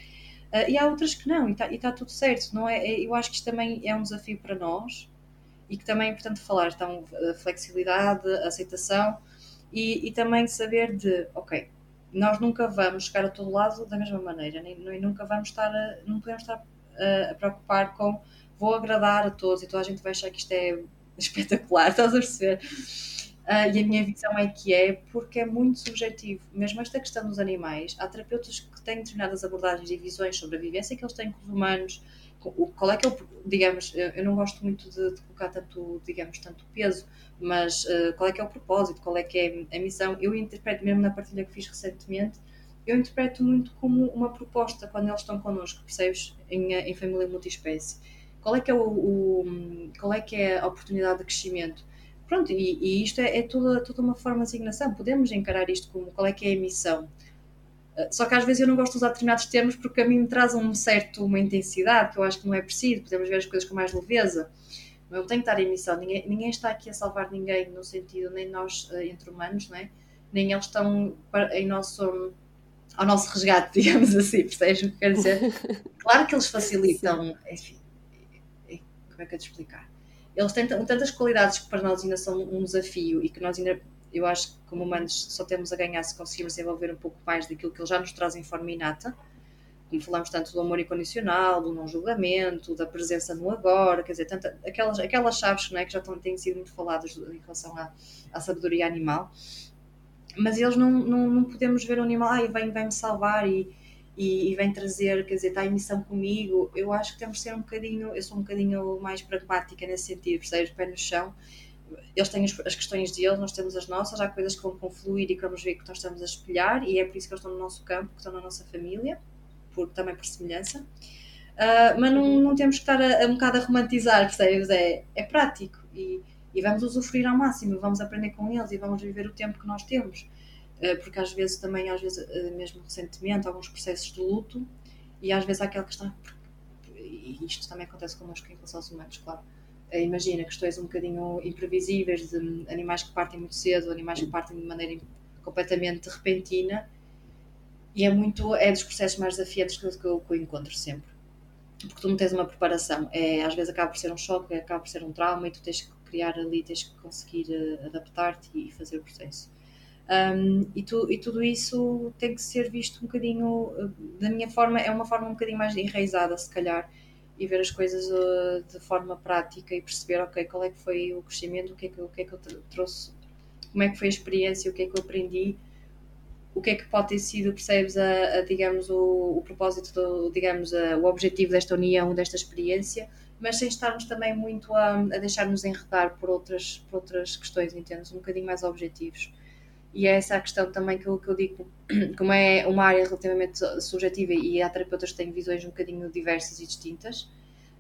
Uh, e há outras que não, e está tá tudo certo, não é? Eu acho que isto também é um desafio para nós e que também é importante falar. Então, a flexibilidade, aceitação e, e também saber de, ok, nós nunca vamos chegar a todo lado da mesma maneira, nem, nem nunca vamos estar a, não podemos estar a, a, preocupar com vou agradar a todos e toda a gente vai achar que isto é espetacular, estás a perceber? Uh, e a minha visão é que é porque é muito subjetivo. Mesmo esta questão dos animais, há terapeutas que têm determinadas abordagens e visões sobre a vivência que eles têm com os humanos, qual é que é o, digamos, eu não gosto muito de, de colocar tanto, digamos, tanto peso, mas uh, qual é que é o propósito, qual é que é a missão, eu interpreto, mesmo na partilha que fiz recentemente, eu interpreto muito como uma proposta quando eles estão connosco, percebes? Em, em família multiespécie. Qual é que é, o, o, qual é, que é a oportunidade de crescimento? Pronto, e, e isto é, é, toda, toda uma forma de asignação. Podemos encarar isto como qual é que é a missão. Só que às vezes eu não gosto de usar determinados termos porque a mim me traz um certo, uma intensidade que eu acho que não é preciso. Podemos ver as coisas com mais leveza. Não tem que estar em missão. Ninguém, ninguém está aqui a salvar ninguém no sentido, nem nós eh, entre humanos, não é? nem eles estão em nosso, ao nosso resgate, digamos assim. Percebes o que quero dizer? Claro que eles facilitam, enfim, como é que eu te explicar? Eles têm tantas qualidades que para nós ainda são um desafio e que nós ainda eu acho que como humanos só temos a ganhar se conseguirmos desenvolver um pouco mais daquilo que ele já nos traz em forma inata, como falamos tanto do amor incondicional, do não julgamento, da presença no agora, quer dizer, tanta, aquelas, aquelas chaves não é, que já estão, têm sido muito faladas em relação à, à sabedoria animal, mas eles não, não, não podemos ver o animal, ah, vem, vem me salvar e, e, e, vem trazer, quer dizer, está em missão comigo. Eu acho que temos de ser um bocadinho, eu sou um bocadinho mais pragmática nesse sentido, percebes? Pé no chão eles têm as, questões deles, nós temos as nossas, há coisas que vão confluir e que vamos ver que nós estamos a espelhar, e é por isso que eles estão no nosso campo, que estão na nossa família, por, também por semelhança. Uh, mas não, não temos que estar a, a, um bocado a romantizar, percebes? É, é prático e, e vamos usufruir ao máximo, vamos aprender com eles e vamos viver o tempo que nós temos. Uh, porque às vezes também, às vezes, uh, mesmo recentemente, alguns processos de luto, e às vezes há aquela questão, e isto também acontece connosco em relação aos humanos, claro imagina questões um bocadinho imprevisíveis de animais que partem muito cedo, animais que partem de maneira completamente repentina. E é muito, é dos processos mais desafiantes que eu, que eu encontro sempre. Porque tu não tens uma preparação, é, às vezes acaba por ser um choque, acaba por ser um trauma e tu tens que criar ali, tens que conseguir uh, adaptar-te e fazer o processo. Um, e, tu, e, tudo isso tem que ser visto um bocadinho, uh, da minha forma, é uma forma um bocadinho mais enraizada, se calhar, e ver as coisas uh, de forma prática e perceber, ok, qual é que foi o crescimento, o que é que, o que, é que eu trouxe, como é que foi a experiência, o que é que eu aprendi, o que é que pode ter sido, percebes, a, a digamos, o, o, propósito, do, digamos, a, o objetivo desta união, desta experiência, mas sem estarmos também muito a, a deixar-nos enredar por outras, por outras questões, entendes? Um bocadinho mais objetivos. E é essa a questão também que eu, que eu digo, como é uma área relativamente subjetiva e há terapeutas que têm visões um bocadinho diversas e distintas,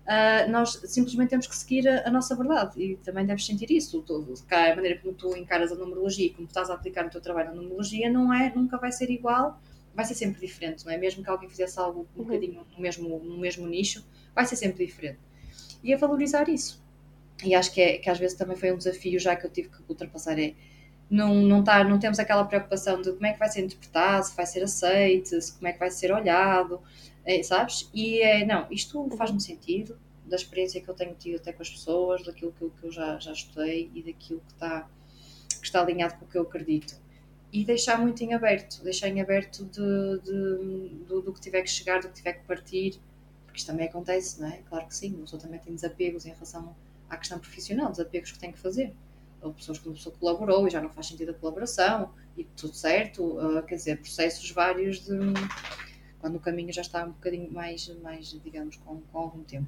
uh, nós simplesmente temos que seguir a, a, nossa verdade e também deves sentir isso. Tu, cá, a maneira como tu encaras a numerologia, como estás a aplicar no teu trabalho a numerologia, não é, nunca vai ser igual, vai ser sempre diferente, não é? Mesmo que alguém fizesse algo um uhum. bocadinho no mesmo, no mesmo nicho, vai ser sempre diferente. E a valorizar isso. E acho que, é, que às vezes também foi um desafio já que eu tive que ultrapassar. É, não, não, tá, não temos aquela preocupação de como é que vai ser interpretado, se vai ser aceite, se, como é que vai ser olhado, é, sabes? E é, não, isto faz-me sentido, da experiência que eu tenho tido até com as pessoas, daquilo que, que eu já, já estudei e daquilo que está, que está alinhado com o que eu acredito. E deixar muito em aberto, deixar em aberto de, de do, do, que tiver que chegar, do que tiver que partir, porque isto também acontece, não é? Claro que sim, pessoa também tem desapegos em relação à questão profissional, desapegos que tem que fazer ou pessoas que uma pessoa colaborou e já não faz sentido a colaboração e tudo certo, uh, quer dizer, processos vários de quando o caminho já está um bocadinho mais, mais digamos, com, com algum tempo.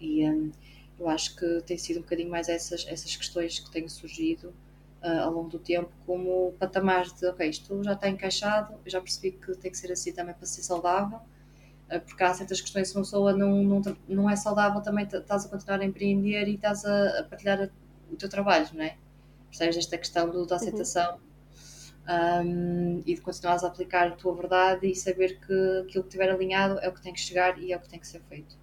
E um, eu acho que tem sido um bocadinho mais essas, essas questões que têm surgido uh, ao longo do tempo, como patamares de, ok, isto já está encaixado, eu já percebi que tem que ser assim também para ser saudável, Uh, porque há certas questões, se uma pessoa não, não, não é saudável, também estás a continuar a empreender e estás a, a partilhar a, o teu trabalho, não é? Percebes esta questão do, da uhum. aceitação uhum. um, e de continuares a aplicar a tua verdade e saber que aquilo que estiver alinhado é o que tem que chegar e é o que tem que ser feito.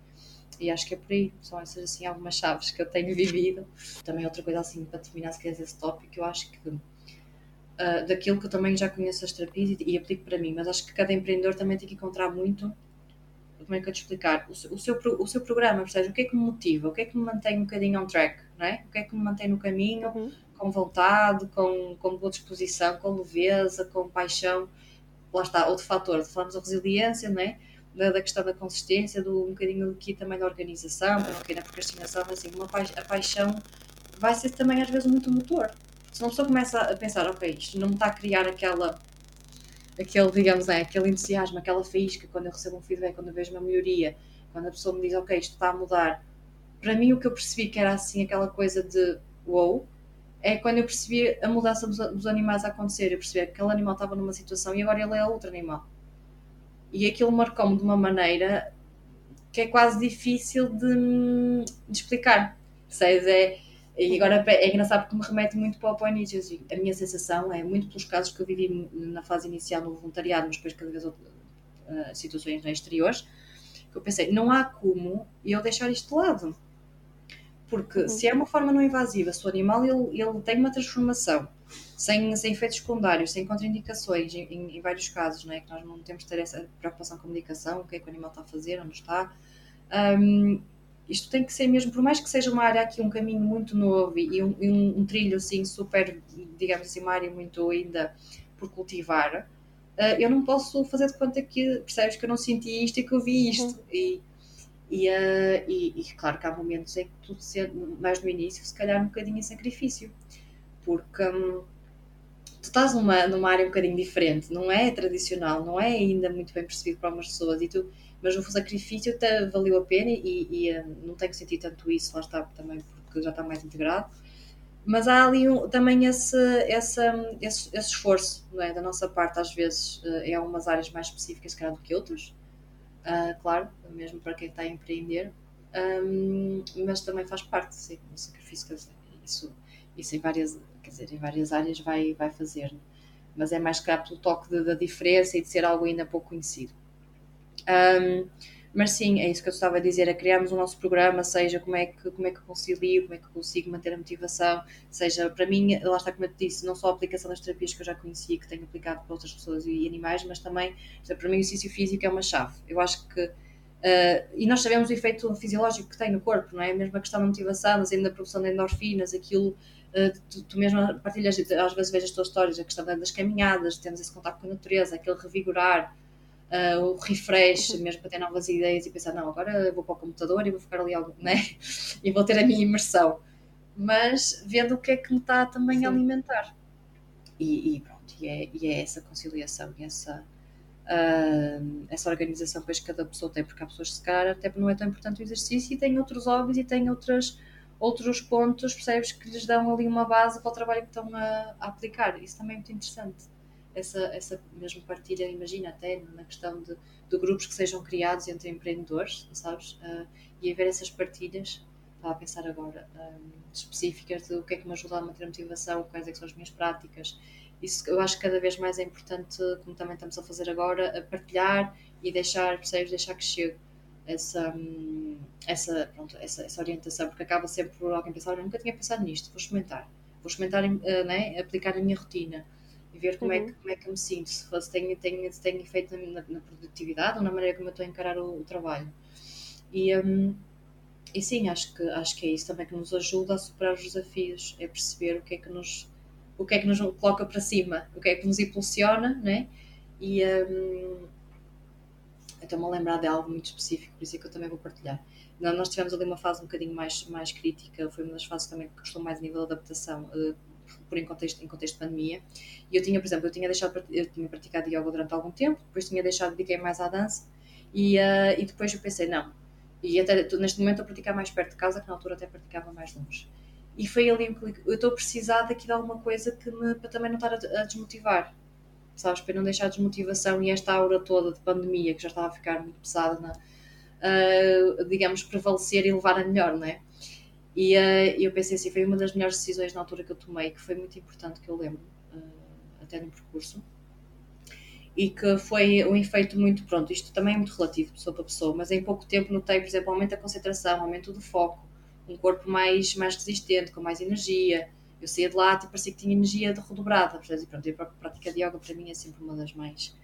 E acho que é por aí, são essas assim algumas chaves que eu tenho vivido. Também outra coisa assim, para terminar se queres esse tópico, eu acho que uh, daquilo que eu também já conheço as terapias e, e, aplico para mim, mas acho que cada empreendedor também tem que encontrar muito, como é que eu te explicar, o, o, seu, o seu programa, percebes? O que é que me motiva, o que é que me mantém um bocadinho on track, é? O que é que me mantém no caminho, uhum. com vontade, com, com boa disposição, com leveza, com paixão. Lá está, outro fator, falamos da resiliência, não é? da, da, questão da consistência, do um bocadinho aqui também da organização, para não cair na procrastinação, assim, uma pa a paixão vai ser também às vezes muito motor. Se uma pessoa começa a pensar, ok, isto não me está a criar aquela, aquele, digamos, é, aquele entusiasmo, aquela faísca, quando eu recebo um feedback, quando eu vejo uma melhoria, quando a pessoa me diz, ok, isto está a mudar. Para mim, o que eu percebi que era assim, aquela coisa de wow, é quando eu percebi a mudança dos, dos animais a acontecer. Eu percebi que aquele animal estava numa situação e agora ele é outro animal e aquilo marcou-me de uma maneira que é quase difícil de, de explicar. Seja, é, e agora é engraçado porque me remete muito para, o início. Assim, a minha sensação é, muito pelos casos que eu vivi na fase inicial no voluntariado, mas depois cada vez outras uh, situações exteriores, que eu pensei, não há como eu deixar isto de lado. Porque uhum. se é uma forma não invasiva, se o animal ele, ele tem uma transformação sem, sem efeitos secundários, sem contraindicações, em, em, vários casos, né? que nós não temos de ter essa preocupação com a comunicação, o que é que o animal está a fazer, onde está. Um, isto tem que ser mesmo, por mais que seja uma área aqui, um caminho muito novo e um, um, um trilho assim super, digamos assim, uma área muito ainda por cultivar, uh, eu não posso fazer de conta que percebes que eu não senti isto e que eu vi isto. Uhum. E, e, uh, e, e, claro que há momentos em que tudo sendo, mais no início, se calhar um bocadinho em sacrifício, porque. Um, tu estás numa, numa área um bocadinho diferente, não é tradicional, não é ainda muito bem percebido para algumas pessoas, e tu, mas o sacrifício até valeu a pena e, e uh, não tenho sentido tanto isso, lá está também porque já está mais integrado, mas há ali um, também esse, esse, esse, esse, esforço é? da nossa parte, às vezes, uh, em algumas áreas mais específicas, se calhar, do que outras, uh, claro, mesmo para quem está a empreender, um, mas também faz parte, sim, do sacrifício, isso, isso em várias quer dizer, em várias áreas vai, vai fazer, mas é mais cá pelo toque da diferença e de ser algo ainda pouco conhecido. Um, mas sim, é isso que eu estava a dizer, é criarmos o nosso programa, seja como é que, como é que concilio, como é que consigo manter a motivação, seja para mim, lá está como eu te disse, não só a aplicação das terapias que eu já conhecia, que tenho aplicado para outras pessoas e animais, mas também, para mim o exercício físico é uma chave. Eu acho que Uh, e nós sabemos o efeito fisiológico que tem no corpo, não é? Mesmo a questão da motivação, mas ainda a produção de endorfinas, aquilo eh, tu, tu mesmo partilhas, às vezes vejo as tuas histórias, a questão das caminhadas, temos esse contato com a natureza, aquele revigorar, uh, o refresh, mesmo para ter novas ideias e pensar, não, agora vou para o computador e vou ficar ali algo, né? e vou ter a minha imersão. Mas vendo o que é que me está também Sim. a alimentar. E, e pronto, e é, e é, essa conciliação e essa, uh, essa organização que cada pessoa tem, porque há pessoas que se calhar até não é tão importante o exercício e têm outros hobbies e têm outras outros pontos, percebes, que lhes dão ali uma base para o trabalho que estão a, a aplicar. Isso também é muito interessante. Essa, essa mesmo partilha, imagina até na questão de, de grupos que sejam criados entre empreendedores, sabes? Uh, e haver essas partilhas, estava a pensar agora, um, específicas do que é que me ajuda a manter a motivação, quais é são as minhas práticas. Isso eu acho que cada vez mais é importante, como também estamos a fazer agora, a partilhar e deixar, percebes, deixar que chegue essa, essa, pronto, essa, essa orientação, porque acaba sempre por alguém pensar, eu nunca tinha pensado nisto, vou experimentar, vou experimentar, uh, né, aplicar a minha rotina e ver como, uhum. é, que, como é que eu me sinto, se, se tem, tem, se tem efeito na, na, produtividade ou na maneira como eu estou a encarar o, o trabalho. E, um, e sim, acho que, acho que é isso também que nos ajuda a superar os desafios, é perceber o que é que nos, o que é que nos coloca para cima, o que é que nos impulsiona, né? E, um, estou-me a lembrar de algo muito específico, por isso é que eu também vou partilhar. Nós tivemos ali uma fase um bocadinho mais, mais crítica, foi uma das fases também que custou mais a nível de adaptação, uh, por em contexto, em contexto de pandemia. E eu tinha, por exemplo, eu tinha deixado, eu tinha praticado yoga durante algum tempo, depois tinha deixado, dediquei mais à dança, e, uh, e depois eu pensei, não, e até neste momento eu praticar mais perto de casa, que na altura até praticava mais longe. E foi ali que eu estou a precisar daqui de alguma coisa que me, para também não estar a, a desmotivar sabes, para não deixar desmotivação e esta aura toda de pandemia que já estava a ficar muito pesada, na, uh, digamos, prevalecer e levar a melhor, não é? E uh, eu pensei assim, foi uma das melhores decisões na altura que eu tomei, que foi muito importante, que eu lembro, uh, até no percurso, e que foi um efeito muito, pronto, isto também é muito relativo pessoa para pessoa, mas em pouco tempo notei, por exemplo, aumento da concentração, aumento do foco, um corpo mais, mais resistente, com mais energia, eu saía de lá e tipo, parecia que tinha energia redobrada, e pronto, a prática de yoga para mim é sempre uma das mais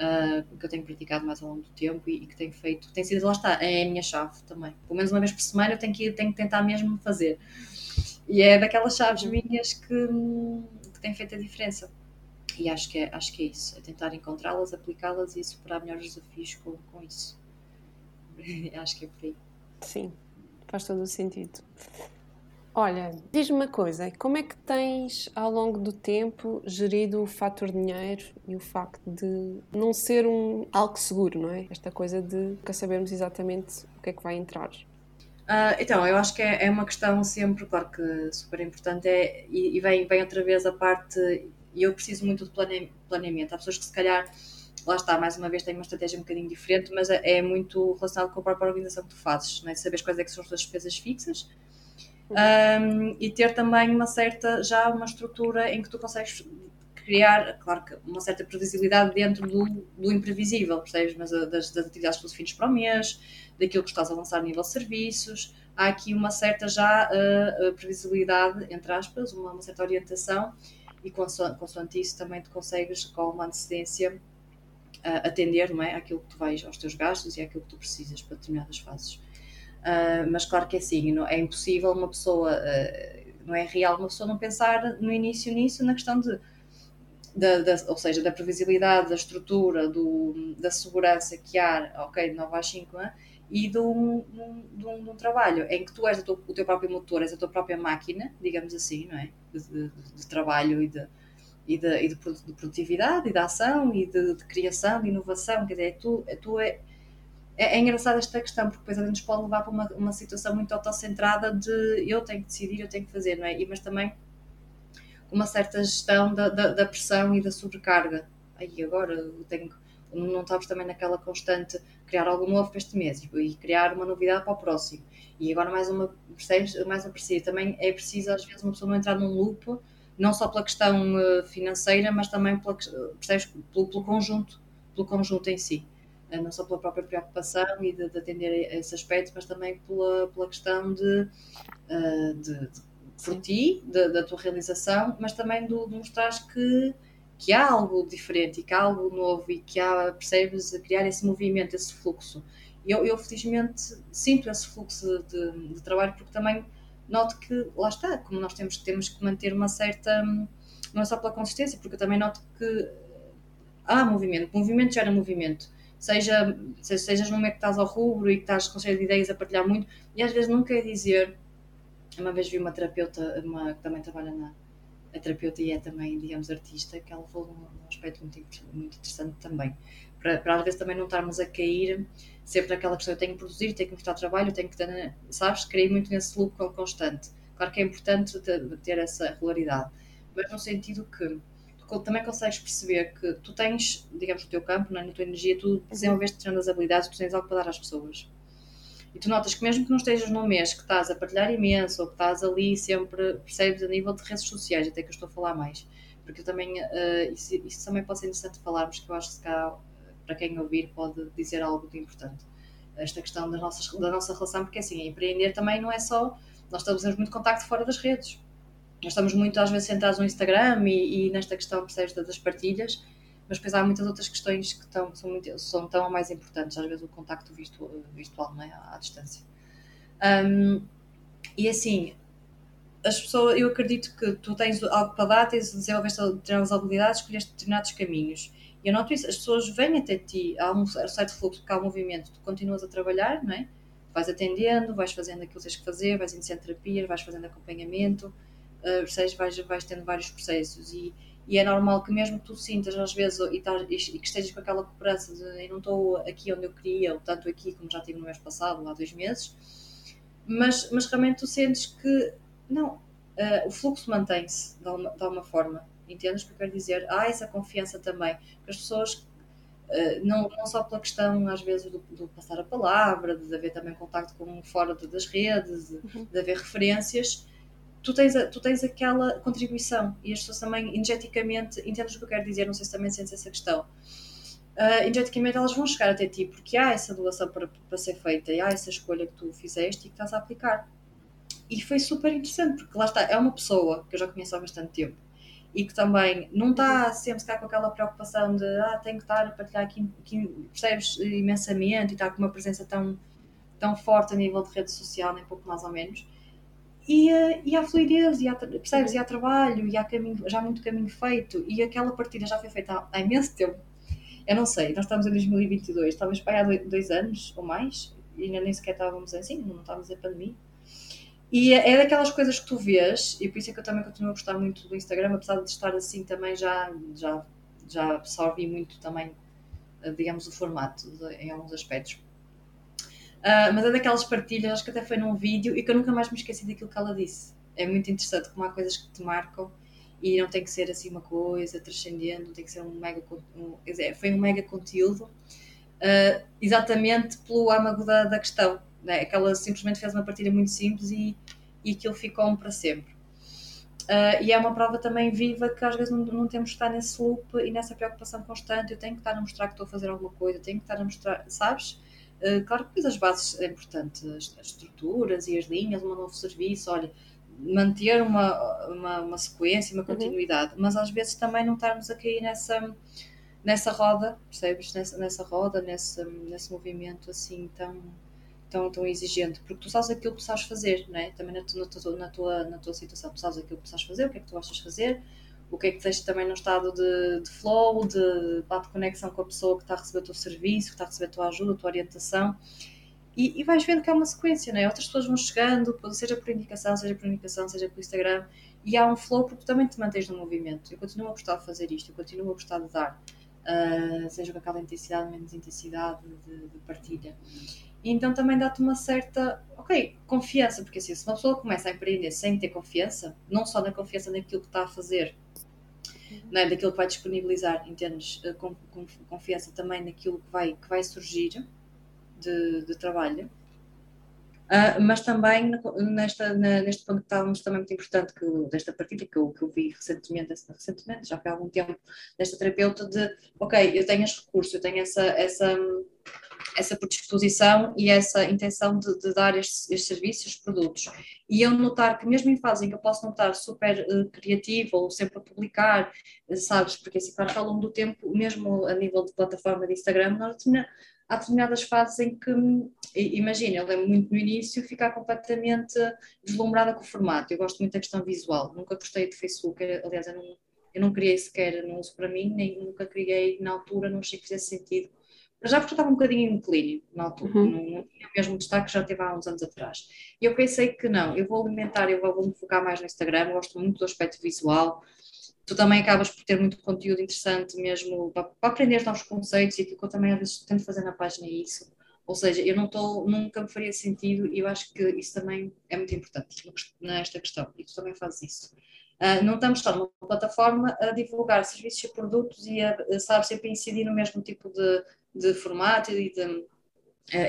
uh, que eu tenho praticado mais ao longo do tempo e, e, que tenho feito, tem sido, lá está, é a minha chave também. Pelo menos uma vez por semana eu tenho que, tenho que tentar mesmo fazer. E é daquelas chaves uhum. minhas que, que têm feito a diferença. E acho que é, acho que é isso, é tentar encontrá-las, aplicá-las e superar melhores desafios com, com isso. acho que é por aí. Sim, faz todo o sentido. Olha, diz-me uma coisa, como é que tens ao longo do tempo gerido o fator dinheiro e o facto de não ser um algo seguro, não é? Esta coisa de nunca sabermos exatamente o que é que vai entrar. Uh, então, eu acho que é, é, uma questão sempre, claro que super importante, é, e, e vem, vem outra vez a parte, e eu preciso muito de plane, planeamento. Há pessoas que se calhar, lá está, mais uma vez, têm uma estratégia um bocadinho diferente, mas é, é muito relacionado com a própria organização que tu fazes, não é? Saberes quais é que são as tuas despesas fixas, um, e ter também uma certa, já uma estrutura em que tu consegues criar, claro que uma certa previsibilidade dentro do, do imprevisível, percebes? Mas ah, das, das atividades que tu defines para o mês, daquilo que estás a lançar a nível de serviços, há aqui uma certa já uh, previsibilidade, entre aspas, uma, uma certa orientação e consoante, consoante, isso também tu consegues com uma antecedência uh, atender não é, àquilo que tu vais, aos teus gastos e àquilo que tu precisas para determinadas fases. Uh, mas claro que é assim, não, é impossível uma pessoa, uh, não é real uma pessoa não pensar no início nisso, na questão de, da, ou seja, da previsibilidade, da estrutura, do, da segurança que há, ok, de 9 às 5, é? e de um, de, um, de um, trabalho em que tu és o teu próprio motor, és a tua própria máquina, digamos assim, não é? De, de, trabalho e de, e, de, e de, produtividade e de ação e de, criação, de inovação, quer dizer, é tu, é, tu é, é, é engraçada esta questão, porque depois a gente nos pode levar para uma, uma situação muito autocentrada de eu tenho que decidir, eu tenho que fazer, não é? E, mas também uma certa gestão da, da, da pressão e da sobrecarga. Aí agora tenho não estamos também naquela constante criar algo novo para este mês e criar uma novidade para o próximo. E agora mais uma, percebes? Mais uma precisa. Também é preciso às vezes uma pessoa não entrar num loop, não só pela questão eh, financeira, mas também pela, percebes? Pelo, pelo conjunto, pelo conjunto em si. Eh, não só pela própria preocupação e de, de atender a esse aspecto, mas também pela, pela questão de, uh, de, de por ti, da tua realização, mas também de mostrar que, que há algo diferente e que há algo novo e que há, percebes, criar esse movimento, esse fluxo. Eu, eu felizmente sinto esse fluxo de, de, trabalho porque também noto que, lá está, como nós temos, temos que manter uma certa, não é só pela consistência, porque eu também noto que há movimento, movimento gera movimento seja, seja sejas num momento que estás ao rubro e que estás com cheio de ideias a partilhar muito, e às vezes não quer dizer. Uma vez vi uma terapeuta uma, que também trabalha na. A terapeuta e é também, digamos, artista, que ela falou um aspecto muito, muito interessante também. Para, para às vezes também não estarmos a cair sempre naquela questão: eu tenho que produzir, tenho que mostrar trabalho, tenho que ter. Sabes? Cair muito nesse loop constante. Claro que é importante ter essa regularidade, mas no sentido que também consegues perceber que tu tens, digamos, no teu campo, na tua energia, tu desenvolveste treinando as habilidades, tu tens algo para dar às pessoas. E tu notas que mesmo que não estejas num mês que estás a partilhar imenso, ou que estás ali sempre, percebes a nível de redes sociais, até que eu estou a falar mais, porque eu também, uh, isso, isso, também pode ser interessante falarmos, que eu acho que cá, para quem ouvir, pode dizer algo de importante. Esta questão da nossa, da nossa relação, porque assim, empreender também não é só, nós estamos muito contacto fora das redes nós estamos muito às vezes centrados no Instagram e, e nesta questão percebes, das partilhas, mas depois há muitas outras questões que, estão, são, muito, são tão mais importantes, às vezes o contacto virtual, virtual não é? à, distância. Um, e assim, as pessoas, eu acredito que tu tens algo para dar, tens, desenvolveste determinadas habilidades, escolheste determinados caminhos. E eu noto isso, as pessoas vêm até ti, há um certo fluxo, há um movimento, tu continuas a trabalhar, não é? Vais atendendo, vais fazendo aquilo que tens que fazer, vais iniciando terapias, vais fazendo acompanhamento, uh, percebes? Vais, vais tendo vários processos e, e é normal que mesmo que tu sintas às vezes e, tar, e, que estejas com aquela cobrança de eu não estou aqui onde eu queria, ou tanto aqui como já tive no mês passado, há dois meses, mas, mas realmente tu sentes que não, uh, o fluxo mantém-se de, alguma, de alguma forma Entendes o que eu quero dizer? Há essa confiança também. Que as pessoas Uh, não, não só pela questão, às vezes, do, do, passar a palavra, de haver também contacto com fora das redes, de, uhum. de haver referências, tu tens, tu tens aquela contribuição e as pessoas também, energeticamente, entendes o que eu quero dizer, não sei se também sentes essa questão. Uh, energeticamente elas vão chegar até ti porque há essa doação para, para ser feita e há essa escolha que tu fizeste e que estás a aplicar. E foi super interessante, porque lá está, é uma pessoa que eu já conheço há bastante tempo e que também não está sempre cá com aquela preocupação de ah, tenho que estar a partilhar aqui, aqui percebes imensamente e está com uma presença tão, tão forte a nível de rede social, nem pouco mais ou menos. E, e há fluidez, e há, percebes? E há trabalho, e há caminho, já há muito caminho feito, e aquela partida já foi feita há, há imenso tempo. Eu não sei, nós estamos em 2022, talvez para há dois, anos ou mais, e ainda nem sequer estávamos assim, não estávamos em pandemia e é daquelas coisas que tu vês, e por isso é que eu também continuo a gostar muito do Instagram, apesar de estar assim também já, já, já absorvi muito também, digamos, o formato de, em alguns aspectos. Uh, mas é daquelas partilhas, acho que até foi num vídeo, e que eu nunca mais me esqueci daquilo que ela disse. É muito interessante como há coisas que te marcam e não tem que ser assim uma coisa transcendente, não tem que ser um mega. Um, dizer, foi um mega conteúdo, uh, exatamente pelo âmago da, da questão né? que ela simplesmente fez uma partilha muito simples e, e aquilo ficou-me para sempre. Uh, e é uma prova também viva que às vezes não, não, temos que estar nesse loop e nessa preocupação constante. Eu tenho que estar a mostrar que estou a fazer alguma coisa, tenho que estar a mostrar, sabes? Uh, claro que as bases é importante, as, as, estruturas e as linhas, um novo serviço, olha, manter uma, uma, uma sequência, uma uhum. continuidade, uhum. mas às vezes também não estarmos a cair nessa, nessa roda, percebes? Nessa, nessa roda, nesse, nesse movimento assim tão tão, tão exigente, porque tu sabes aquilo que sabes fazer, não é? Também na, na, tua, na, tua, na tua situação, tu sabes aquilo que sabes fazer, o que é que tu gostas de fazer, o que é que te deixa também num estado de, de flow, de, de conexão com a pessoa que está a receber o teu serviço, que está a receber a tua ajuda, a tua orientação. E, e vais vendo que é uma sequência, não é? Outras pessoas vão chegando, seja por indicação, seja por indicação, seja por Instagram, e há um flow porque também te mantens no movimento. Eu continuo a gostar de fazer isto, eu continuo a gostar de dar, uh, seja com aquela intensidade, menos intensidade de, de partilha. E então também dá-te uma certa, ok, confiança, porque assim, se uma pessoa começa a empreender sem ter confiança, não só na confiança naquilo que está a fazer, uhum. né, daquilo que vai disponibilizar, entendes? Eh, com, com, confiança também naquilo que vai, que vai surgir de, de trabalho. Uh, mas também nesta, na, neste ponto que estávamos também muito importante que, desta partida que eu, que eu vi recentemente, recentemente, já há algum tempo, desta terapeuta de ok, eu tenho este recurso, eu tenho essa, essa essa predisposição e essa intenção de, de dar estes, estes, serviços, estes produtos. E eu notar que mesmo em fase em que eu posso não estar super uh, criativa ou sempre a publicar, uh, sabes, porque assim, claro que ao longo do tempo, mesmo a nível de plataforma de Instagram, nós há determinadas fases em que, imagina, eu lembro muito no início ficar completamente deslumbrada com o formato. Eu gosto muito da questão visual, nunca gostei de Facebook, aliás, eu não, eu não criei sequer, não uso para mim, nem nunca criei na altura, não achei que fizesse sentido já porque eu estava um bocadinho em na altura, uhum. não, não, tinha o mesmo destaque já teve há uns anos atrás. E eu pensei que não, eu vou alimentar, eu vou, vou me focar mais no Instagram, gosto muito do aspecto visual. Tu também acabas por ter muito conteúdo interessante mesmo para, para aprender novos conceitos e aquilo que eu também às vezes tento fazer na página é isso. Ou seja, eu não estou, nunca me faria sentido e eu acho que isso também é muito importante nesta questão e tu também fazes isso. Uh, não estamos só numa plataforma a divulgar serviços e produtos e a, a sabe, sempre a incidir no mesmo tipo de, de formato e, de, uh,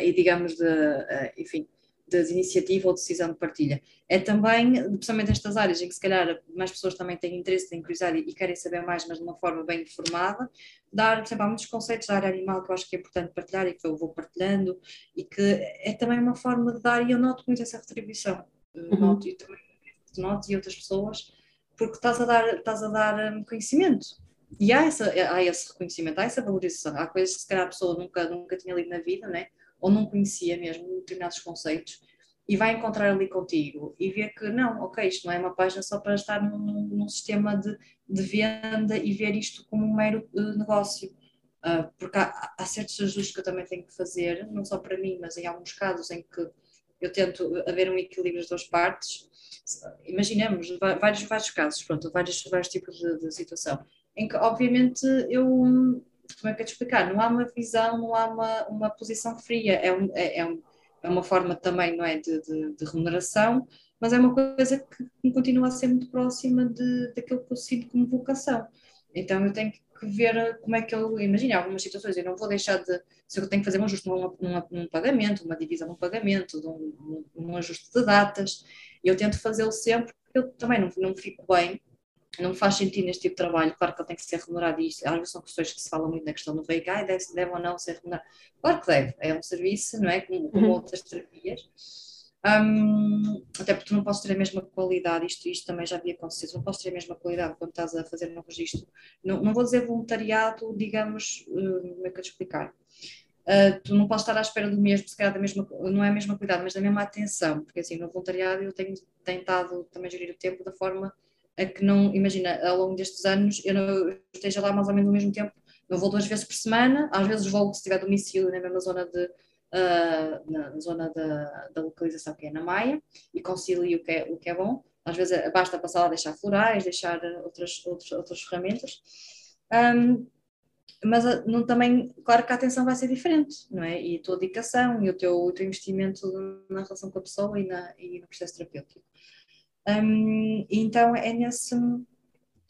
e digamos, de, uh, enfim, de iniciativa ou decisão de partilha. É também, precisamente nestas áreas em que se calhar mais pessoas também têm interesse, têm curiosidade e, querem saber mais, mas de uma forma bem informada, dar, por exemplo, há muitos conceitos da área animal que eu acho que é importante partilhar e que eu vou partilhando e que é também uma forma de dar, e eu noto muito essa retribuição, uhum. noto e também noto e outras pessoas, porque estás a dar, estás a dar hum, conhecimento e há, essa, há esse reconhecimento, há essa valorização. Há coisas que se calhar a pessoa nunca, nunca tinha lido na vida, né? Ou não conhecia mesmo determinados conceitos, e vai encontrar ali contigo e ver que não, ok, isto não é uma página só para estar num, num sistema de, de, venda e ver isto como um mero uh, negócio. Uh, porque há, há, certos ajustes que eu também tenho que fazer, não só para mim, mas em alguns casos em que eu tento haver um equilíbrio das duas partes. Imaginemos vários, vários casos, pronto, vários, vários tipos de, de situação em que obviamente eu como é que eu te explicar? Não há uma visão, não há uma, uma posição fria, é, um, é, é, um, é uma forma também, não é, de, de, de, remuneração, mas é uma coisa que continua a ser muito próxima de, daquilo que eu sinto como vocação. Então eu tenho que ver como é que eu imagino algumas situações. Eu não vou deixar de. Se eu tenho que fazer um ajuste num, num, pagamento, uma divisão num pagamento, um, um, ajuste de datas, eu tento fazê-lo sempre, porque eu também não, não fico bem não faz sentido neste tipo de trabalho, claro que ele tem que ser remunerado e isto, às vezes são questões que se falam muito na questão do VIH, deve, deve ou não ser remunerado. Claro que deve, é um serviço, não é? Como, como uhum. outras terapias. Um, até porque tu não podes ter a mesma qualidade, isto, isto também já havia acontecido, não podes ter a mesma qualidade quando estás a fazer um registro. Não, não vou dizer voluntariado, digamos, uh, como é que eu te explicar? Uh, tu não podes estar à espera do mesmo, se calhar da mesma, não é a mesma qualidade, mas da mesma atenção, porque assim, no voluntariado eu tenho tentado também gerir o tempo da forma a que não, imagina, ao longo destes anos eu não esteja lá mais ou menos ao mesmo tempo, eu vou duas vezes por semana, às vezes vou se tiver domicílio na mesma zona de, uh, na zona da, da, localização que é na Maia e concilio o que é, o que é bom, às vezes basta passar lá deixar florais, deixar outras, outras, outras ferramentas, um, mas ah, não, também, claro que a atenção vai ser diferente, não é? E a tua dedicação e o teu, o teu investimento na relação com a pessoa e, na, e no processo terapêutico. Um, então é nesse,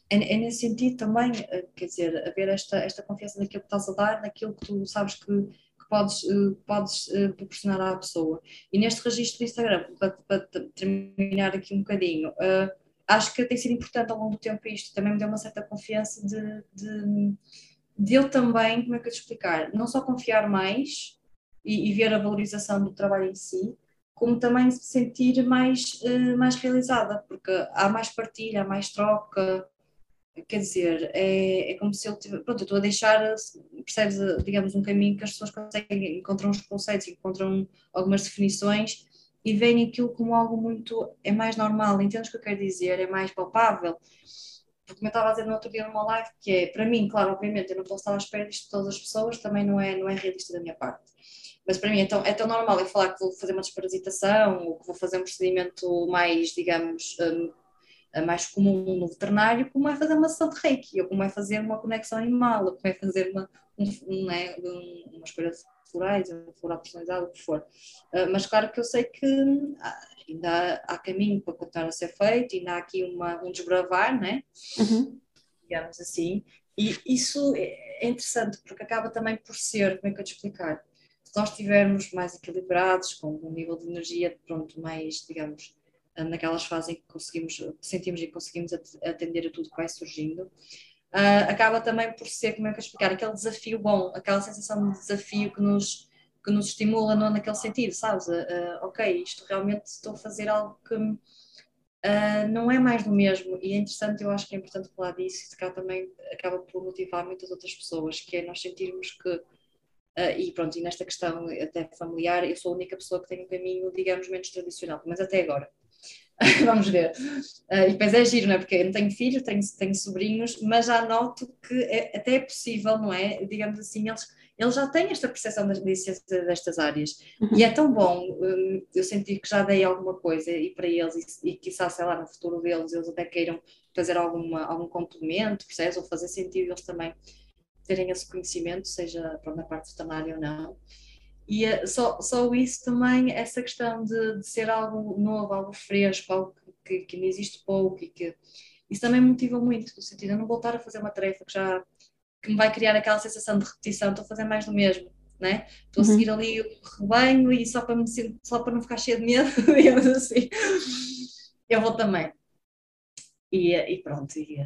é, é, nesse sentido também, eh, quer dizer, haver esta, esta confiança naquilo que estás a dar, naquilo que tu sabes que, que podes, uh, podes uh, proporcionar à pessoa. E neste registro do Instagram, para, para terminar aqui um bocadinho, uh, acho que tem sido importante ao longo do tempo isto, também me deu uma certa confiança de, de, de eu também, como é que eu te explicar, não só confiar mais e, e ver a valorização do trabalho em si, como também se sentir mais, uh, mais realizada, porque há mais partilha, há mais troca, quer dizer, é, é como se eu tivesse, pronto, eu estou a deixar, percebes, digamos, um caminho que as pessoas conseguem, encontram os conceitos, encontram algumas definições e veem aquilo como algo muito, é mais normal, entendes o que eu quero dizer, é mais palpável, porque eu estava a dizer no outro dia numa live, que é, para mim, claro, obviamente, eu não posso estar à espera disto de todas as pessoas, também não é, não é realista da minha parte mas para mim é tão, é tão normal eu falar que vou fazer uma desparasitação ou que vou fazer um procedimento mais, digamos, um, mais comum no veterinário, como é fazer uma sessão de reiki, ou como é fazer uma conexão animal, ou como é fazer uma, um, um, né, uma escolha de florais, uma floral personalizada, o que for. Uh, mas claro que eu sei que ah, ainda há, há, caminho para continuar a ser feito, ainda há aqui uma, um desbravar, né? Uhum. digamos assim, e isso é interessante porque acaba também por ser, como é que eu te explicar? Se nós estivermos mais equilibrados, com um nível de energia pronto, mais, digamos, naquelas fases em que conseguimos, sentimos e conseguimos atender a tudo que vai surgindo, uh, acaba também por ser, como é que eu explicar, aquele desafio bom, aquela sensação de desafio que nos, que nos estimula não naquele sentido, sabes? Uh, ok, isto realmente estou a fazer algo que uh, não é mais do mesmo e é interessante, eu acho que é importante falar disso e se cá também acaba por motivar muitas outras pessoas, que é nós sentirmos que Uh, e pronto, e nesta questão até familiar, eu sou a única pessoa que tem um caminho, digamos, menos tradicional, mas até agora. Vamos ver. Uh, e depois é giro, não é? Porque eu não tenho filhos, tenho, tenho sobrinhos, mas já noto que é, até é possível, não é? Digamos assim, eles, eles já têm esta percepção da licença destas áreas. Uhum. E é tão bom um, eu sentir que já dei alguma coisa e para eles, e, e quizá, sei lá, no futuro deles, eles até queiram fazer alguma, algum complemento, percebes? Ou fazer sentido eles também terem esse conhecimento, seja na parte veterinária ou não. E uh, só, só isso também, essa questão de, de, ser algo novo, algo fresco, algo que, que, me existe pouco e que isso também me motiva muito, no sentido de não voltar a fazer uma tarefa que já que me vai criar aquela sensação de repetição, estou a fazer mais do mesmo, né? Estou a uhum. seguir ali o rebanho e só para, me, só para não ficar cheio de medo, digamos assim, eu vou também. E, e pronto, e,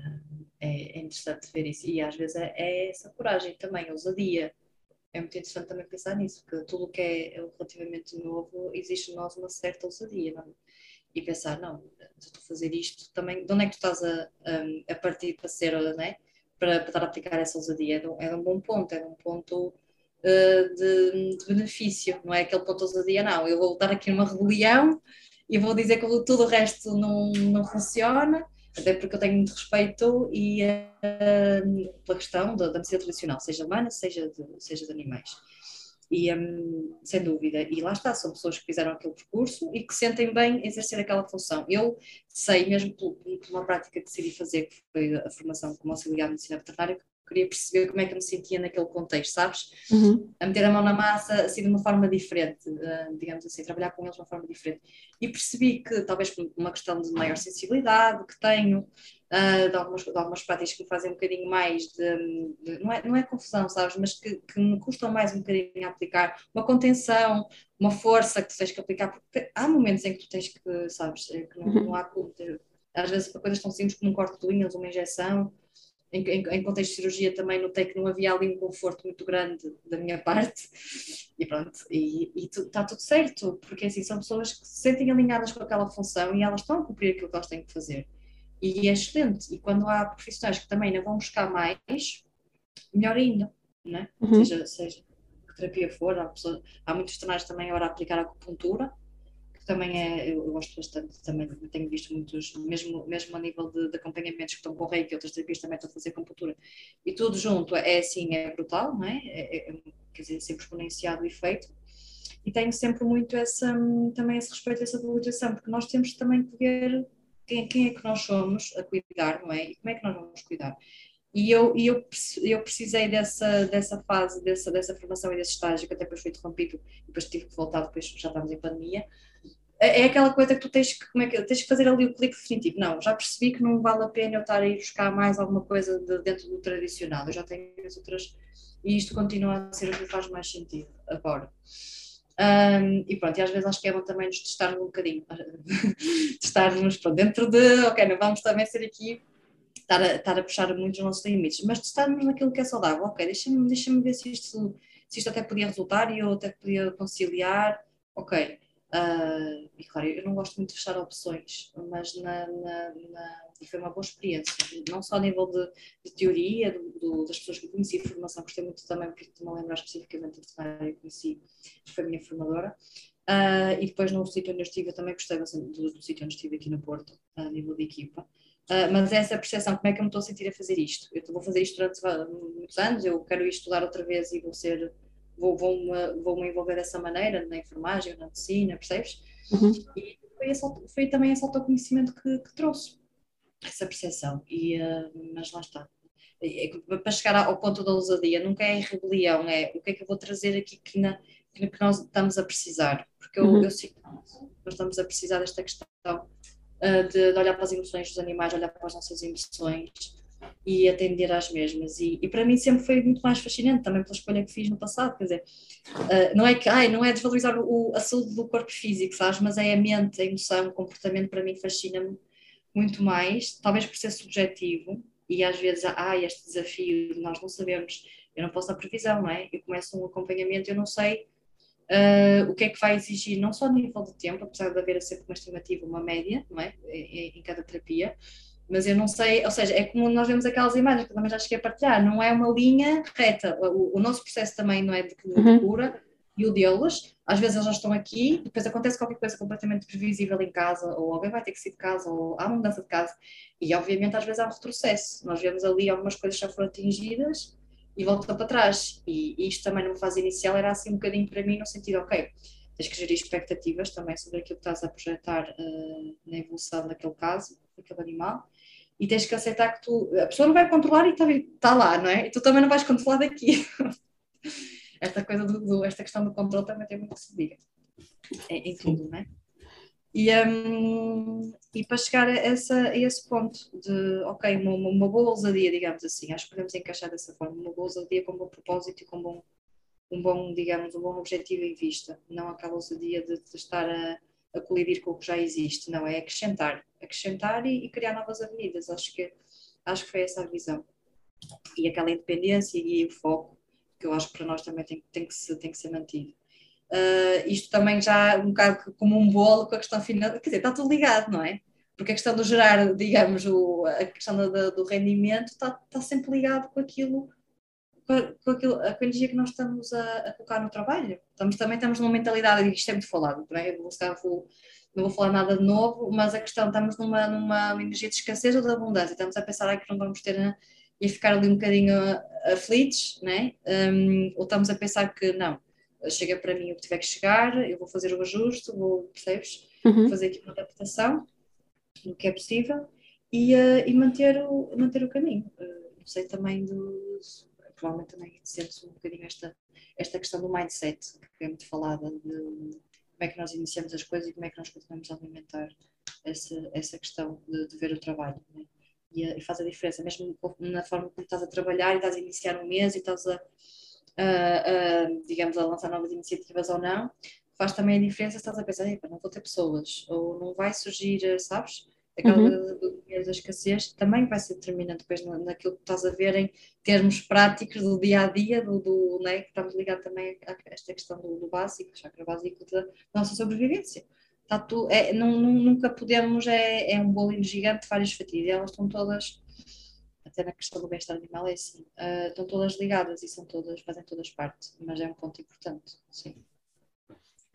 é, é, interessante ver isso. E às vezes é, é essa coragem também, a ousadia. É muito interessante também pensar nisso, porque tudo o que é relativamente novo, existe em nós uma certa ousadia. Não? É? E pensar, não, estou a fazer isto também, de onde é que tu estás a, a, partir para ser, né? para, para estar a aplicar essa ousadia? É um, é um bom ponto, é um ponto uh, de, de, benefício, não é aquele ponto de ousadia, não. Eu vou estar aqui numa rebelião e vou dizer que tudo o resto não, não funciona até porque eu tenho muito respeito e uh, pela questão da, da medicina tradicional, seja humana, seja de, seja de animais. E, um, sem dúvida, e lá está, são pessoas que fizeram aquele percurso e que sentem bem exercer aquela função. Eu sei, mesmo por, por uma prática que decidi fazer, que foi a formação como auxiliar de medicina veterinária, queria perceber como é que eu me sentia naquele contexto, sabes? Uhum. A meter a mão na massa, assim, de uma forma diferente, uh, digamos assim, trabalhar com eles de uma forma diferente. E percebi que, talvez por uma questão de maior sensibilidade que tenho, uh, de, algumas, de algumas práticas que me fazem um bocadinho mais de, de não, é, não é confusão, sabes? Mas que, que me custam mais um bocadinho a aplicar, uma contenção, uma força que tu tens que aplicar, porque há momentos em que tu tens que, sabes, é que não, uhum. não há como ter, às vezes para coisas tão simples como um corte de unhas, uma injeção, em, em, em, contexto de cirurgia também notei que não havia ali um conforto muito grande da minha parte e pronto, e, está tudo certo, porque assim são pessoas que se sentem alinhadas com aquela função e elas estão a cumprir aquilo que elas têm que fazer e é excelente, e quando há profissionais que também não vão buscar mais, melhor ainda, né? Uhum. seja, seja que terapia for, há, pessoas, há muitos veterinários também agora a aplicar a acupuntura, também é, eu gosto bastante, também tenho visto muitos, mesmo, mesmo a nível de, de acompanhamentos que estão com reiki, outras terapias também estão a fazer acupuntura, e tudo junto é assim, é brutal, não é? é, é quer dizer, sempre exponenciado o efeito, e tenho sempre muito essa, também esse respeito, essa valorização, porque nós temos também que ver quem, quem é que nós somos a cuidar, não é? E como é que nós vamos cuidar. E eu, e eu, eu precisei dessa, dessa fase, dessa, dessa formação e desse estágio, que até depois foi interrompido, e depois tive que voltar, depois já estávamos em pandemia, é, é aquela coisa que tu tens que, como é que, tens que fazer ali o clique definitivo. Não, já percebi que não vale a pena eu estar a ir buscar mais alguma coisa de, dentro do tradicional. Eu já tenho as outras. E isto continua a ser o que faz mais sentido agora. Um, e pronto, e às vezes acho que é bom também nos testarmos um bocadinho, testarmos pronto, dentro de, ok, não vamos também ser aqui, estar a, estar a puxar muito os nossos limites, mas testarmos naquilo que é saudável, ok, deixa-me deixa ver se isto, se isto até podia resultar e eu até podia conciliar, ok, Uh, e claro, eu não gosto muito de fechar opções, mas na, na, na, foi uma boa experiência, não só a nível de, de teoria, do, do, das pessoas que conheci, formação, gostei muito também, porque estou-me a lembrar especificamente de que eu conheci, foi a minha formadora, uh, e depois no sítio onde eu estive, eu também gostei bastante do, do sítio onde estive aqui no Porto, a nível de equipa. Uh, mas é essa percepção, como é que eu me estou a sentir a fazer isto? Eu vou fazer isto durante muitos anos, eu quero ir estudar outra vez e vou ser vou, vou, -me, vou me envolver dessa maneira, na enfermagem, na medicina, percebes? Uhum. E foi, esse, foi, também esse autoconhecimento que, que trouxe, essa percepção. E, uh, mas lá está. É, é, para chegar ao ponto da ousadia, nunca é rebelião, é o que é que eu vou trazer aqui que, na, que nós estamos a precisar. Porque eu, uhum. eu sinto que nós estamos a precisar desta questão uh, de, de olhar para as emoções dos animais, olhar para as nossas emoções, e atender às mesmas. E, e, para mim sempre foi muito mais fascinante, também pela escolha que fiz no passado. Quer dizer, uh, não é que ai, não é desvalorizar o, a saúde do corpo físico, sabes? Mas é a mente, a emoção, o comportamento para mim fascina-me muito mais, talvez por ser subjetivo. E às vezes há este desafio, nós não sabemos, eu não posso dar previsão, não é? Eu começo um acompanhamento, eu não sei Uh, o que é que vai exigir, não só a nível de tempo, apesar de haver sempre uma estimativa, uma média, não é? em, em cada terapia, mas eu não sei, ou seja, é como nós vemos aquelas imagens que também já cheguei a partilhar, não é uma linha reta. O, o nosso processo também não é de, de uhum. cura e o deles, às vezes eles já estão aqui, depois acontece qualquer coisa completamente previsível em casa, ou alguém vai ter que sair de casa, ou há mudança de casa, e obviamente às vezes há um retrocesso. Nós vemos ali algumas coisas já foram atingidas e volta para trás. E, isto também numa fase inicial era assim um bocadinho para mim, no sentido, ok, tens que gerir expectativas também sobre aquilo que estás a projetar uh, na evolução daquele caso, daquele animal, e tens que aceitar que tu, a pessoa não vai controlar e está tá lá, não é? E tu também não vais controlar daqui. esta coisa do, do, esta questão do controle também tem muito que se diga em, em tudo, não é? E, um, e para chegar a, essa, a esse ponto de, ok, uma, uma, boa ousadia, digamos assim, acho que podemos encaixar dessa forma, uma boa ousadia com um bom propósito e com um bom, um bom digamos, um bom objetivo em vista, não aquela ousadia de, de estar a, a colidir com o que já existe, não, é acrescentar, acrescentar e, e, criar novas avenidas, acho que, acho que foi essa a visão. E aquela independência e o foco, que eu acho que para nós também tem, tem, que, ser, tem que ser mantido. Uh, isto também já um bocado como um bolo com a questão final, quer dizer, está tudo ligado, não é? Porque a questão do gerar, digamos, o, a questão do, do rendimento está, está sempre ligado com aquilo com, aquilo, a energia que nós estamos a, a, colocar no trabalho. Estamos, também estamos numa mentalidade, e isto é muito falado, não é? Eu vou, não vou falar nada de novo, mas a questão, estamos numa, numa energia de escassez ou de abundância, estamos a pensar que não vamos ter né, e ficar ali um bocadinho aflitos, né? Um, ou estamos a pensar que não, chega para mim o que tiver que chegar, eu vou fazer o ajuste, vou, percebes? Uhum. Vou fazer aqui uma adaptação no que é possível e, uh, e manter, o, manter o caminho. Uh, não sei também do. Provavelmente também sentes um bocadinho esta, esta questão do mindset, que é muito falada, de como é que nós iniciamos as coisas e como é que nós continuamos a alimentar essa, essa questão de, de ver o trabalho. Né? E, e, faz a diferença, mesmo na forma como estás a trabalhar e estás a iniciar um mês e estás a, a digamos, a lançar novas iniciativas ou não, faz também a diferença se estás a pensar, não vou ter pessoas, ou não vai surgir, sabes? Aquela uhum. do dinheiro da escassez também vai ser determinante depois naquilo que estás a ver em termos práticos do dia a dia, do, do né, que estamos ligados também a esta questão do, do básico, chakra básico da nossa sobrevivência. Está tu, é, não, nunca podemos, é, é um bolinho gigante, várias fatias, elas estão todas, até na questão do bem-estar animal é assim, uh, estão todas ligadas e são todas, fazem todas parte, mas é um ponto importante, sim.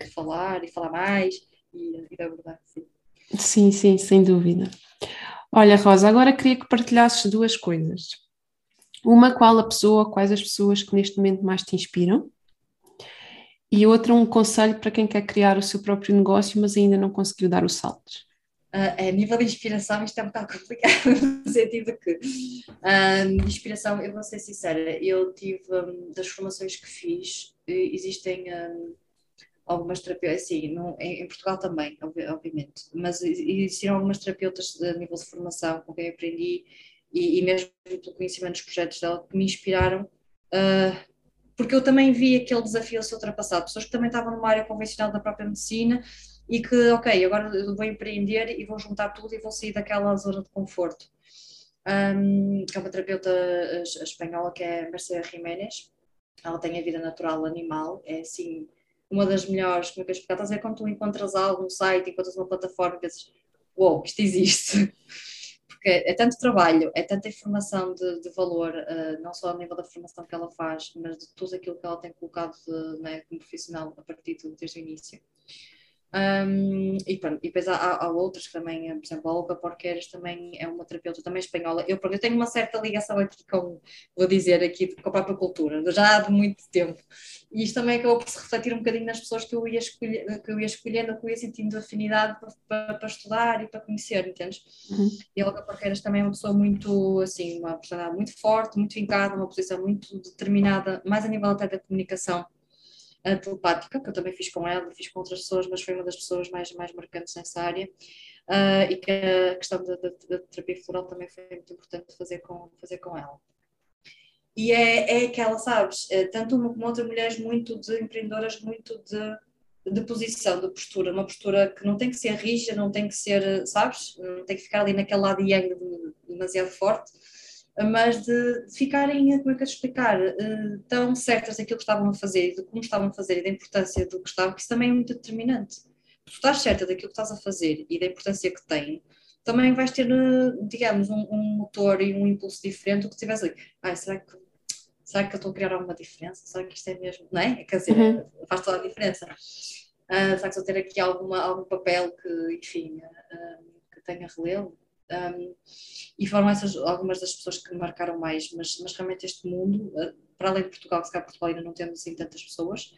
De falar e falar mais e, e da verdade, sim. Sim, sim, sem dúvida. Olha, Rosa, agora queria que partilhasses duas coisas. Uma, qual a pessoa, quais as pessoas que neste momento mais te inspiram? E outra, um conselho para quem quer criar o seu próprio negócio, mas ainda não conseguiu dar o salto. Uh, nível de inspiração, isto é um bocado complicado, no sentido que, uh, inspiração, eu vou ser sincera, eu tive, um, das formações que fiz, existem um, algumas terapeutas, assim, em, em, Portugal também, obviamente, mas existiram algumas terapeutas a nível de formação com quem aprendi e, e mesmo pelo conhecimento dos projetos dela que me inspiraram, uh, porque eu também vi aquele desafio a ser ultrapassado, pessoas que também estavam numa área convencional da própria medicina e que, ok, agora vou empreender e vou juntar tudo e vou sair daquela zona de conforto. Um, é uma terapeuta espanhola que é Mercedes Jiménez, ela tem a vida natural animal, é assim uma das melhores, como é que eu explicar? Estás a ver quando tu encontras algo no site, encontras uma plataforma e pensas, uou, wow, isto existe. Porque é tanto trabalho, é tanta informação de, de valor, uh, não só a nível da formação que ela faz, mas de tudo aquilo que ela tem colocado de, né, como profissional a partir de, desde o início. Um, e, pronto, e depois há, há, outras que também, por exemplo, a Olga Porqueiras também é uma terapeuta também espanhola. Eu, pronto, eu tenho uma certa ligação aqui com, vou dizer, aqui com a própria cultura, já há de muito tempo. E isto também acabou por se refletir um bocadinho nas pessoas que eu ia, escolher, que eu ia escolhendo, que eu ia sentindo afinidade para, para, para estudar e para conhecer, entendes? Uhum. E a Olga Porqueiras também é uma pessoa muito, assim, uma personalidade muito forte, muito vincada, uma posição muito determinada, mais a nível até da comunicação a telepática, que eu também fiz com ela, fiz com outras pessoas, mas foi uma das pessoas mais, mais marcantes nessa área. Uh, e que a questão da, da, da, terapia floral também foi muito importante fazer com, fazer com ela. E é, é aquela, sabes, é, tanto uma como outra, mulheres muito de empreendedoras, muito de, de posição, de postura, uma postura que não tem que ser rígida, não tem que ser, sabes, não tem que ficar ali naquele lado yang demasiado forte, mas de, de ficarem, como é que eu explicar, uh, tão certas daquilo que estavam a fazer, de como estavam a fazer e da importância do que estavam, que isso também é muito determinante. Tu estás certa daquilo que estás a fazer e da importância que tem, também vais ter, eh, digamos, um, um motor e um impulso diferente do que tivesse ali. Ah, será que, será que eu estou a criar alguma diferença? Será que isto é mesmo? Não é? Quer dizer, uhum. faz toda a diferença. Uh, será que estou a ter aqui alguma, algum papel que, enfim, uh, que tenha relevo? Um, e foram essas algumas das pessoas que me marcaram mais, mas, mas realmente este mundo, uh, para além de Portugal, se cá Portugal ainda não temos assim tantas pessoas,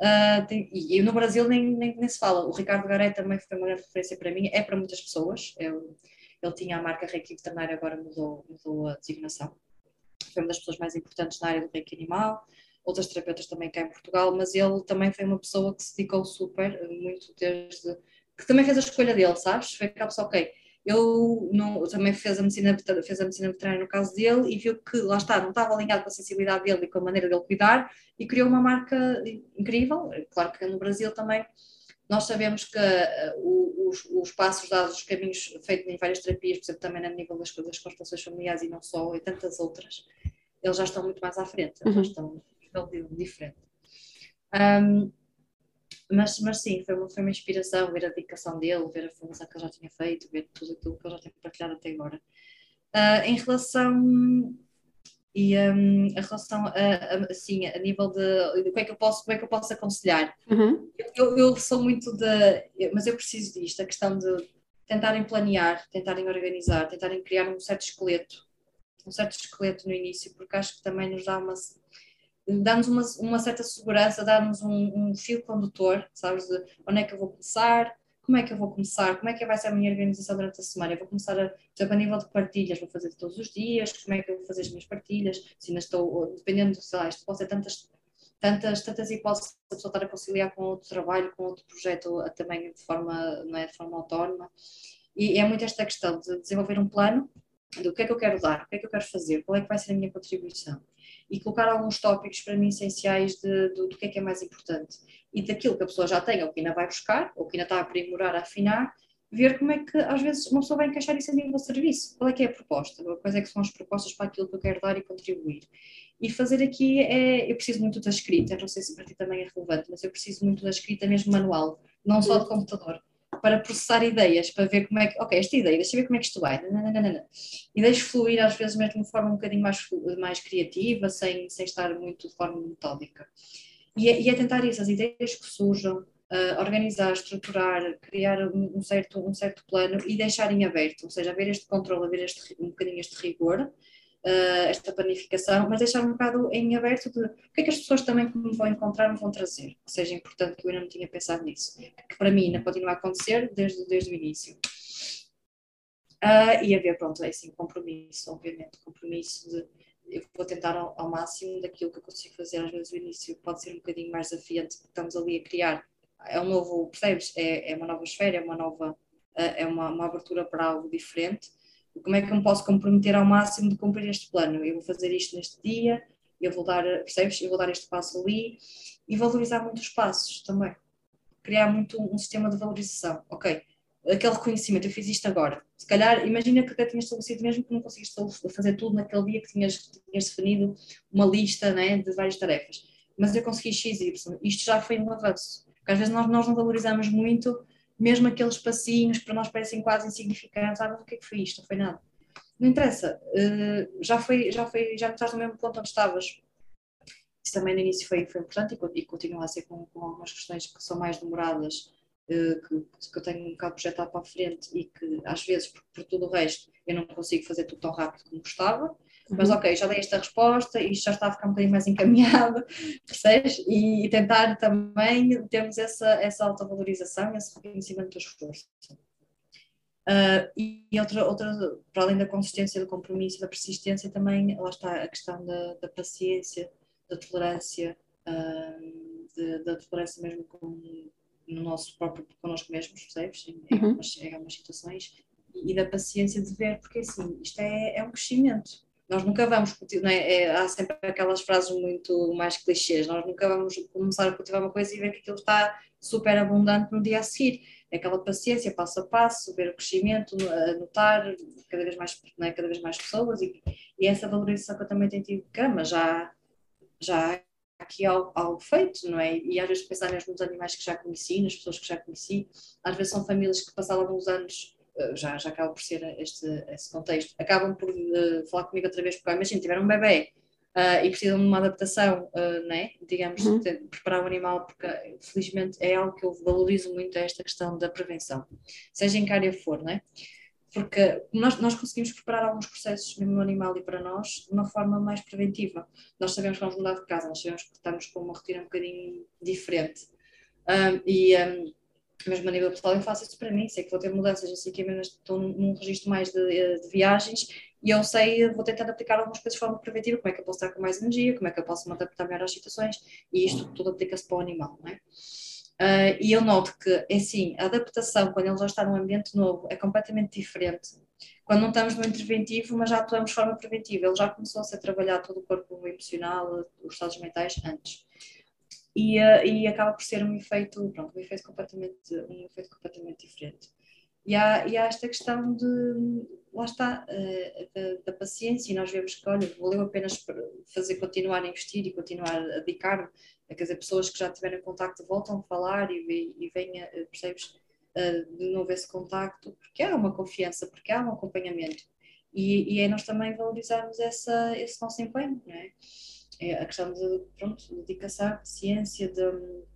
uh, tem, e, e, no Brasil nem, nem, nem, se fala. O Ricardo Garé também foi uma grande referência para mim, é para muitas pessoas. Eu, ele tinha a marca Reiki Veterinário, agora mudou, mudou a designação. Foi uma das pessoas mais importantes na área do Reiki Animal outras terapeutas também cá em Portugal, mas ele também foi uma pessoa que se dedicou super, muito desde. que também fez a escolha dele, sabes? Foi aquela pessoa, ok, eu não, também fez a, medicina, fez a medicina veterinária no caso dele e viu que lá está, não estava alinhado com a sensibilidade dele e com a maneira dele cuidar e criou uma marca incrível. Claro que no Brasil também nós sabemos que uh, os, os, passos dados, os caminhos feitos em várias terapias, por exemplo, também a nível das, das constelações familiares e não só, e tantas outras, eles já estão muito mais à frente, uhum. já estão diferente. Um, mas, mas sim, foi uma, foi uma inspiração ver a dedicação dele, ver a formação que ele já tinha feito, ver tudo aquilo que ele já tem partilhado até agora. Uh, em relação e um, a relação a, a, assim, a nível de, de como é que eu posso, como é que eu posso aconselhar. Uhum. Eu, eu, sou muito de, mas eu preciso disto, a questão de tentarem planear, tentarem organizar, tentarem criar um certo esqueleto, um certo esqueleto no início, porque acho que também nos dá uma dá-nos uma, uma certa segurança, dá-nos um, um fio condutor, sabes, de onde é que eu vou começar, como é que eu vou começar, como é que vai ser a minha organização durante a semana, eu vou começar a, exemplo, a nível de partilhas, vou fazer todos os dias, como é que eu vou fazer as minhas partilhas, se ainda estou, dependendo, sei lá, isto pode ser tantas, tantas, tantas hipóteses de pessoa estar a conciliar com outro trabalho, com outro projeto, também de forma, não é, de forma autónoma, e é muito esta questão de desenvolver um plano do que é que eu quero dar, o que é que eu quero fazer, qual é que vai ser a minha contribuição e colocar alguns tópicos para mim essenciais de, de, do que é que é mais importante. E daquilo que a pessoa já tem ou que ainda vai buscar ou que ainda está a aprimorar, a afinar, ver como é que às vezes uma pessoa vai encaixar isso a nível de serviço, qual é que é a proposta, quais é que são as propostas para aquilo que eu quero dar e contribuir. E fazer aqui é, eu preciso muito da escrita, não sei se para ti também é relevante, mas eu preciso muito da escrita mesmo manual, não só de computador para processar ideias, para ver como é que, ok, esta ideia, deixa eu ver como é que isto vai, nananana. e deixo fluir às vezes mesmo de forma um bocadinho mais, mais criativa, sem, sem estar muito de forma metódica. E é, e é tentar isso, as ideias que surjam, uh, organizar, estruturar, criar um, um, certo, um certo plano e deixar em aberto, ou seja, haver este controle, haver este, um bocadinho este rigor, uh, esta planificação, mas deixar um bocado em aberto de o que é que as pessoas também que me vão encontrar me vão trazer, que seja importante, que eu ainda não tinha pensado nisso, que para mim ainda continua a acontecer desde, desde o início. Uh, e haver, pronto, é assim, compromisso, obviamente, compromisso de eu vou tentar ao, ao, máximo daquilo que eu consigo fazer, às vezes o início pode ser um bocadinho mais desafiante, porque estamos ali a criar, é um novo, percebes? É, é uma nova esfera, é uma nova, é uma, uma abertura para algo diferente, como é que eu me posso comprometer ao máximo de cumprir este plano? Eu vou fazer isto neste dia, eu vou dar, percebes? Eu vou dar este passo ali e valorizar muito os passos também. Criar muito um sistema de valorização. Ok, aquele reconhecimento, eu fiz isto agora. Se calhar, imagina que até tinhas estabelecido, mesmo que não conseguiste fazer tudo naquele dia que tinhas, tinhas definido uma lista né, de várias tarefas. Mas eu consegui X, Y. Isto já foi um avanço. Porque às vezes nós, nós não valorizamos muito mesmo aqueles passinhos que para nós parecem quase insignificantes, ah, mas o que é que foi isto? Não foi nada. Não interessa, uh, já foi, já foi, já estás no mesmo ponto onde estavas. Isso também no início foi, foi importante e, e continua a ser com, com, algumas questões que são mais demoradas, uh, que, que eu tenho um bocado projetado para a frente e que às vezes, por, por tudo o resto, eu não consigo fazer tudo tão rápido como gostava mas ok, já dei esta resposta e já está a ficar um bocadinho mais encaminhado, percebes? E, e tentar também termos essa, essa autovalorização, esse reconhecimento do esforço. Uh, e outra, outra, para além da consistência, do compromisso, da persistência, também lá está a questão da, da paciência, da tolerância, uh, de, da tolerância mesmo com, no nosso próprio, connosco mesmos, percebes? Em, uhum. algumas, em algumas situações, e, e da paciência de ver, porque assim, isto é, é um crescimento nós nunca vamos cultivar, é? é? há sempre aquelas frases muito mais clichês, nós nunca vamos começar a cultivar uma coisa e ver que aquilo está super abundante no dia a seguir. É aquela paciência, passo a passo, ver o crescimento, notar cada vez mais, é? cada vez mais pessoas e, e, essa valorização que eu também tenho tido, caramba, já, já aqui algo, feito, não é? E às vezes pensar mesmo nos animais que já conheci, nas pessoas que já conheci, às vezes são famílias que passaram alguns anos já, já acaba por ser este, esse contexto, acabam por uh, falar comigo outra vez, porque imagina, tiveram um bebê uh, e precisam de uma adaptação, uh, né? digamos, uhum. de preparar o animal, porque felizmente é algo que eu valorizo muito, é esta questão da prevenção, seja em que área for, né? porque nós, nós conseguimos preparar alguns processos mesmo no animal e para nós de uma forma mais preventiva. Nós sabemos que vamos mudar de casa, nós sabemos que estamos com uma rotina um bocadinho diferente. Um, e, um, mesmo a nível pessoal, eu faço isso para mim. Sei que vou ter mudanças, assim que mesmo estou num, registro mais de, de, viagens e eu sei, vou tentar aplicar algumas coisas de forma preventiva, como é que eu posso estar com mais energia, como é que eu posso me adaptar melhor às situações e isto tudo aplica-se para o animal, não é? Uh, e eu noto que, assim, a adaptação, quando ele já está num ambiente novo, é completamente diferente. Quando não estamos no interventivo, mas já atuamos de forma preventiva. Ele já começou a ser trabalhado todo o corpo emocional, os estados mentais, antes e, uh, e acaba por ser um efeito, pronto, um efeito completamente, um efeito completamente diferente. E há, e há esta questão de, lá está, uh, da, da, paciência, e nós vemos que, olha, valeu a pena fazer, continuar a investir e continuar a dedicar-me, quer dizer, pessoas que já tiveram contacto voltam a falar e, e vêm, eh, percebes, de novo esse contacto, porque há uma confiança, porque há um acompanhamento. E, e é nós também valorizarmos essa, esse nosso empenho, não é? É a questão de pronto, dedicação, ciência de,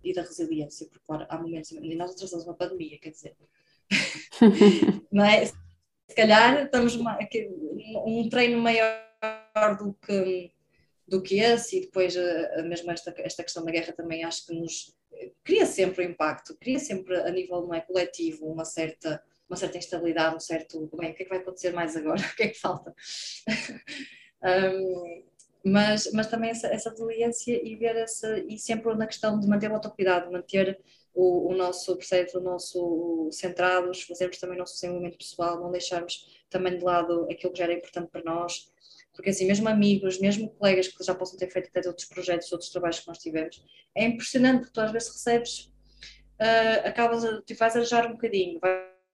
e da resiliência, porque claro, há momentos, e nós atravessamos uma pandemia, quer dizer, não é? se calhar estamos uma, um treino maior do que, do que esse, e depois mesmo esta, esta questão da guerra também acho que nos cria sempre um impacto, cria sempre a nível não é, coletivo uma certa, uma certa instabilidade, um certo, bem, o que é que vai acontecer mais agora, o que é que falta? um, mas, mas também essa, essa resiliência e ver essa, e sempre na questão de manter o autocuidado, manter o, o nosso, percebe, o nosso centrados, fazermos também o nosso desenvolvimento pessoal, não deixarmos também de lado aquilo que já era importante para nós, porque assim, mesmo amigos, mesmo colegas que já possam ter feito até outros projetos, outros trabalhos que nós tivemos, é impressionante porque tu às vezes recebes, uh, acabas, tu vais arejar um bocadinho,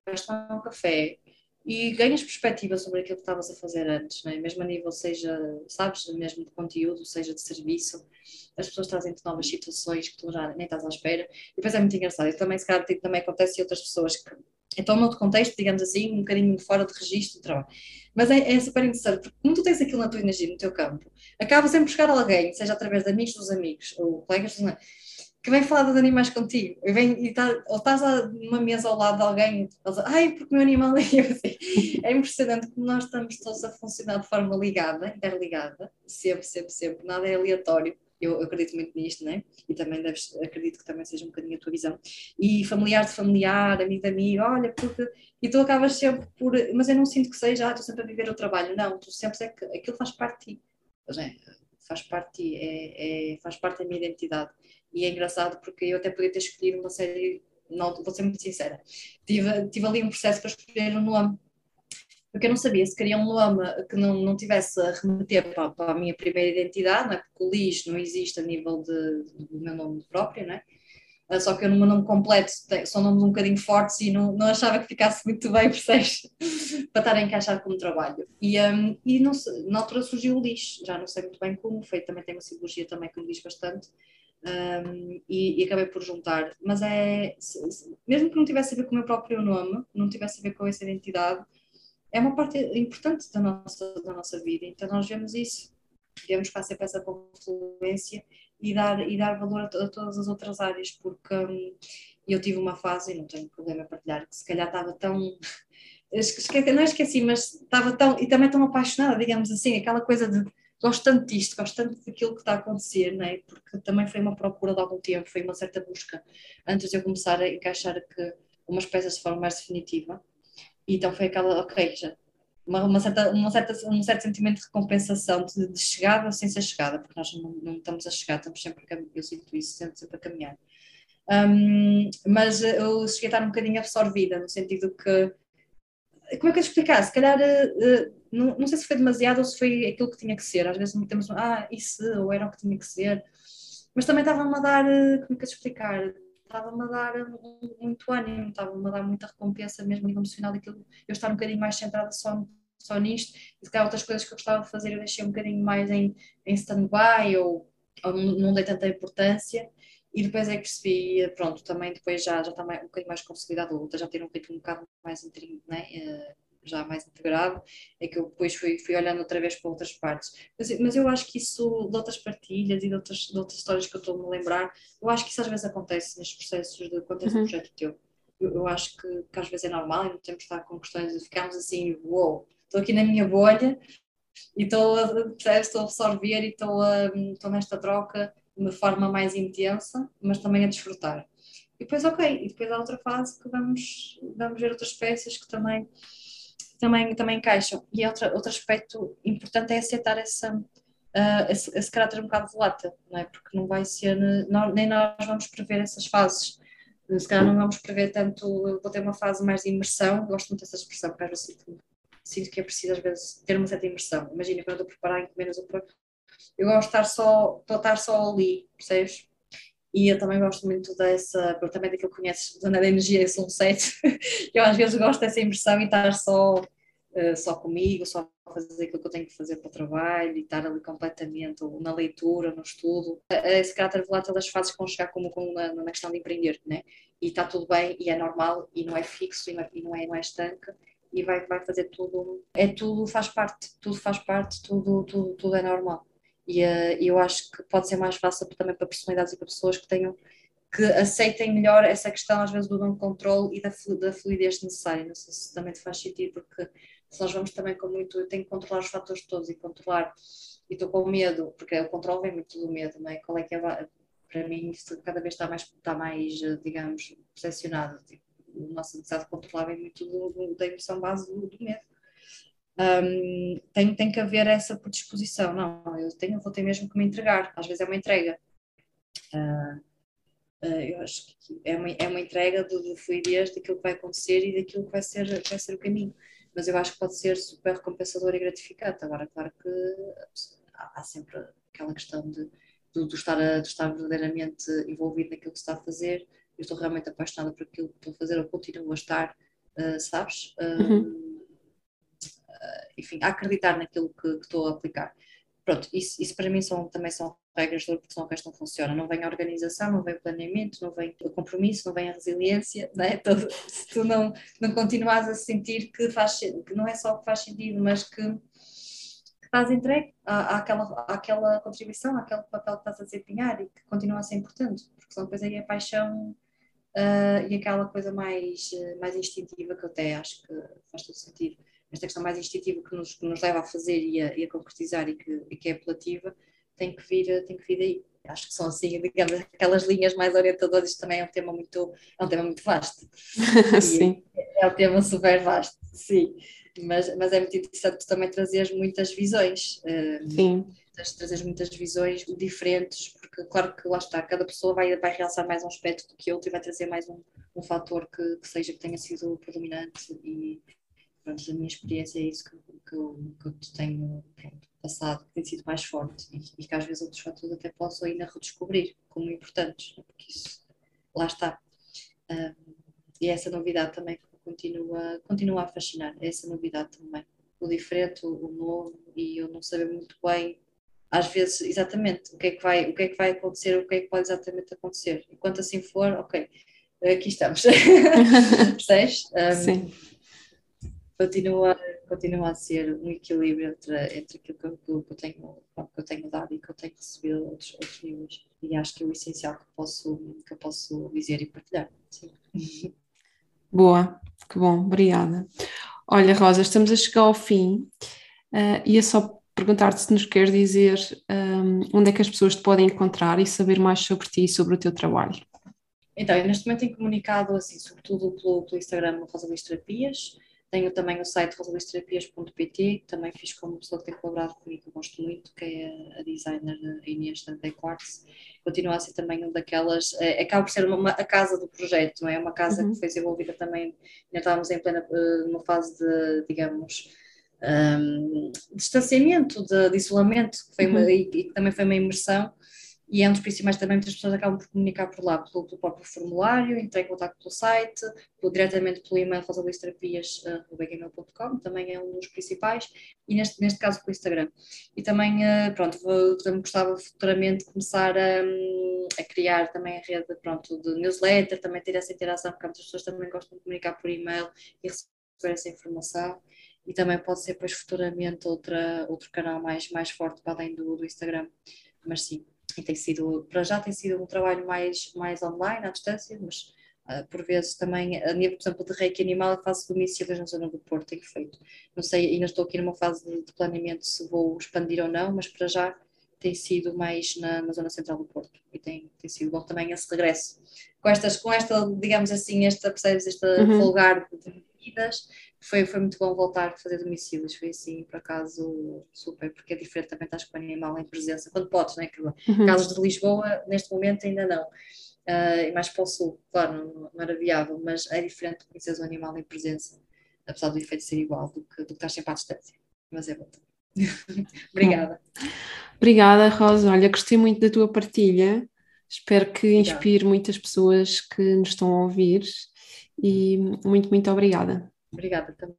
vais tomar um café e ganhas perspectiva sobre aquilo que estavas a fazer antes, é? mesmo a nível, seja, sabes, mesmo de conteúdo, seja de serviço, as pessoas trazem-te novas situações que tu já nem estás à espera, e depois é muito engraçado, e também se calhar também acontece em outras pessoas que então, noutro contexto, digamos assim, um bocadinho fora de registro de trabalho. Mas é, é, super interessante, porque como tu tens aquilo na tua energia, no teu campo, acaba sempre por chegar alguém, seja através de amigos dos amigos, ou colegas dos que vem falar dos animais contigo, e vem, e tá, ou estás numa mesa ao lado de alguém, e diz, ai, porque o meu animal é assim. É impressionante como nós estamos todos a funcionar de forma ligada, interligada, sempre, sempre, sempre, nada é aleatório eu acredito muito nisto, né? E também deves, acredito que também seja um bocadinho a tua visão. E familiar de familiar, amigo de amigo, olha, porque. E tu acabas sempre por. Mas eu não sinto que seja, ah, estou sempre a viver o trabalho. Não, tu sempre é que aquilo faz parte de ti. Faz parte de ti, é, é, faz parte da minha identidade. E é engraçado porque eu até podia ter escolhido uma série. Não, vou ser muito sincera. Tive, tive ali um processo para escolher um nome porque eu não sabia se queria um nome que não, não tivesse a remeter para, para, a minha primeira identidade, não é? porque o Lis não existe a nível de, do meu nome próprio, não é? Ah, só que eu no meu nome completo são nomes um bocadinho fortes e não, não achava que ficasse muito bem, percebes? para estar a encaixar como trabalho. E, um, e não, na altura surgiu o Lis, já não sei muito bem como, foi, também tem uma simbologia também que me diz bastante, um, e, e, acabei por juntar. Mas é, mesmo que não tivesse a ver com o meu próprio nome, não tivesse a ver com essa identidade, é uma parte importante da nossa, da nossa vida. Então nós vemos isso, devemos passar para essa confluência e dar, e dar valor a, a todas as outras áreas, porque hum, eu tive uma fase, e não tenho problema a partilhar, que se calhar estava tão. Não esqueci, mas estava tão. e também tão apaixonada, digamos assim, aquela coisa de gosto tanto disto, gosto tanto daquilo que está a acontecer, não é? porque também foi uma procura de algum tempo, foi uma certa busca antes de eu começar a encaixar que umas peças de forma mais definitiva. E então foi aquela, ok, já, uma, uma, certa, uma certa, um certo sentimento de recompensação, de, de chegada sem ser chegada, porque nós não, não, estamos a chegar, estamos sempre a eu sinto isso, sempre, a caminhar. Um, mas eu cheguei a estar um bocadinho absorvida, no sentido que, como é que eu explicar? Se calhar, uh, não, não sei se foi demasiado ou se foi aquilo que tinha que ser, às vezes temos, ah, isso, ou era o que tinha que ser, mas também estava-me a dar, uh, como é que eu explicar? estava-me a dar muito ânimo, estava-me a dar muita recompensa mesmo a nível emocional, aquilo, eu estar um bocadinho mais centrada só, só nisto, e se calhar outras coisas que eu gostava de fazer eu deixei um bocadinho mais em, em stand-by ou, ou não dei tanta importância, e depois é que percebi, pronto, também depois já, já está um bocadinho mais consolidado, já ter um ritmo um bocado mais né, uh, já mais integrado, é que eu depois fui, fui olhando outra vez para outras partes. Mas, mas eu acho que isso, de outras partilhas e de outras, de outras histórias que eu estou-me a lembrar, eu acho que isso às vezes acontece nestes processos de quando tens uhum. um projeto teu. Eu, eu acho que, que, às vezes é normal e não temos de estar com questões de ficarmos assim, uou, wow, estou aqui na minha bolha e estou a, estou a absorver e estou, a, estou nesta troca de uma forma mais intensa, mas também a desfrutar. E depois, ok, e depois há outra fase que vamos, vamos ver outras peças que também também, também encaixam. E outra, outro aspecto importante é aceitar essa, uh, esse, esse, caráter um bocado volátil, não é? Porque não vai ser, não, nem nós vamos prever essas fases. Se calhar não vamos prever tanto, vou ter uma fase mais de imersão, gosto muito dessa expressão, porque às sinto, sinto que é preciso às vezes ter uma certa imersão. Imagina quando eu preparar encomendas, eu, gosto de estar só, estar só ali, percebes? E eu também gosto muito dessa, também daquilo que conheces, da energia sunset, eu às vezes gosto dessa impressão e estar só, uh, só comigo, só fazer aquilo que eu tenho que fazer para o trabalho e estar ali completamente na leitura, no estudo. Esse caráter volátil das fases vão chegar como, como na, na, questão de empreender, né? E está tudo bem e é normal e não é fixo e não é, e não é, não é estanque e vai, vai fazer tudo, é tudo, faz parte, tudo faz parte, tudo, tudo, tudo é normal. E uh, eu acho que pode ser mais fácil também para personalidades e para pessoas que tenham que aceitem melhor essa questão às vezes do não controle e da, da fluidez necessária. Não sei se também te faz sentido, porque se nós vamos também com muito, eu tenho que controlar os fatores todos e controlar e estou com medo, porque o controle vem muito do medo, não é? Qual é que é para mim isso cada vez está mais, está mais digamos, percepcionado. Tipo, o nosso necessidade de controlar vem muito do, do, da emoção base do, do medo. Um, tem, tem que haver essa predisposição. Não, eu tenho, vou ter mesmo que me entregar. Às vezes é uma entrega. Uh, uh, eu acho que é uma, é uma entrega do, do fluidez daquilo que vai acontecer e daquilo que vai ser, vai ser o caminho. Mas eu acho que pode ser super recompensador e gratificante. Agora, claro que há, há sempre aquela questão de do, do, estar a, de estar verdadeiramente envolvido naquilo que se está a fazer. Eu estou realmente apaixonada por aquilo que estou a fazer, eu continuo a estar, uh, sabes? Uh, uhum. Uh, enfim, a acreditar naquilo que, que, estou a aplicar. Pronto, isso, isso para mim são, também são regras de porque senão o resto não funciona. Não vem a organização, não vem o planeamento, não vem o compromisso, não vem a resiliência, não é? Todo, se tu não, não continuas a sentir que, faz, que não é só que faz sentido, mas que estás entregue àquela, àquela contribuição, àquele papel que estás a desempenhar e que continua a ser importante, porque senão depois aí a paixão uh, e aquela coisa mais, mais instintiva que eu até acho que faz todo sentido, esta questão mais instintiva que nos, que nos leva a fazer e a, e a concretizar e que, e que é apelativa, tem que vir, tem que vir daí. Acho que são assim, digamos, aquelas linhas mais orientadoras, isto também é um tema muito, é um tema muito vasto. sim. É, é um tema super vasto, sim mas, mas é muito interessante também trazer muitas visões. Eh, Sim. Trazer muitas visões diferentes, porque claro que lá está, cada pessoa vai, vai realçar mais um aspecto do que outro e vai trazer mais um, um fator que, que seja que tenha sido predominante e pronto, a minha experiência é isso que, que, eu, que eu tenho pronto, passado, que tem sido mais forte e, e, que às vezes outros fatores até posso ainda redescobrir como importantes, porque isso lá está. Um, e essa novidade também continua, continua a fascinar, essa novidade também. O diferente, o novo, e eu não saber muito bem, às vezes, exatamente, o que é que vai, o que é que vai acontecer, o que é que pode exatamente acontecer. Enquanto assim for, ok, aqui estamos. Percebes? Um, Sim. Continua, continua a ser um equilíbrio entre, entre aquilo que eu, que eu, tenho, que eu tenho dado e que eu tenho recebido outros, outros níveis. E acho que é o essencial que eu posso, que eu posso dizer e partilhar. Sim. Boa, que bom, obrigada. Olha, Rosa, estamos a chegar ao fim uh, e é só perguntar-te se nos queres dizer um, onde é que as pessoas te podem encontrar e saber mais sobre ti e sobre o teu trabalho. Então, eu neste momento tenho comunicado, assim, sobretudo pelo, pelo Instagram Rosa Luís Terapias, tenho também o site rosalisterapias.pt, também fiz com uma pessoa que tem colaborado comigo, que eu gosto muito, que é a designer Inês Tantei Quartz. Continua a ser também uma daquelas, é, acaba por ser uma, a casa do projeto, não é? Uma casa uhum. que foi desenvolvida também, ainda estávamos em plena, eh, numa fase de, digamos, um, distanciamento, de, de isolamento, que foi uma, uhum. e, e também foi uma imersão e é um dos principais também, muitas pessoas acabam por comunicar por lá, pelo, pelo próprio formulário, entrar em contato pelo site, pelo, diretamente pelo e-mail rosalistrapias.com, também é um dos principais, e neste, neste caso pelo Instagram. E também, uh, pronto, vou, também gostava futuramente começar a, a, criar também a rede, pronto, de newsletter, também ter essa interação, porque muitas pessoas também gostam de comunicar por e-mail e receber essa informação e também pode ser depois futuramente outra, outro canal mais, mais forte para além do, do Instagram. Mas sim, e tem sido, para já tem sido um trabalho mais, mais online, à distância, mas uh, por vezes também, a nível, por exemplo, de reiki animal, eu faço domicílios na zona do Porto, tenho feito. Não sei, ainda estou aqui numa fase de, de planeamento se vou expandir ou não, mas para já tem sido mais na, na zona central do Porto e tem, tem sido bom também esse regresso. Com, estas, com esta, digamos assim, esta, percebes, esta uhum. folgar de vidas, foi, foi muito bom voltar a fazer domicílios, foi assim, por acaso, super, porque é diferente também estás com o animal em presença, quando podes, né? Que, uhum. Casos de Lisboa, neste momento ainda não, uh, e mais para o sul, claro, não, não era viável, mas é diferente conhecer o animal em presença, apesar do efeito ser igual do que, do que estás sempre à distância, mas é bom Obrigada. Obrigada, Rosa. Olha, gostei muito da tua partilha. Espero que inspire obrigada. muitas pessoas que nos estão a ouvir e muito, muito obrigada. Obrigada também.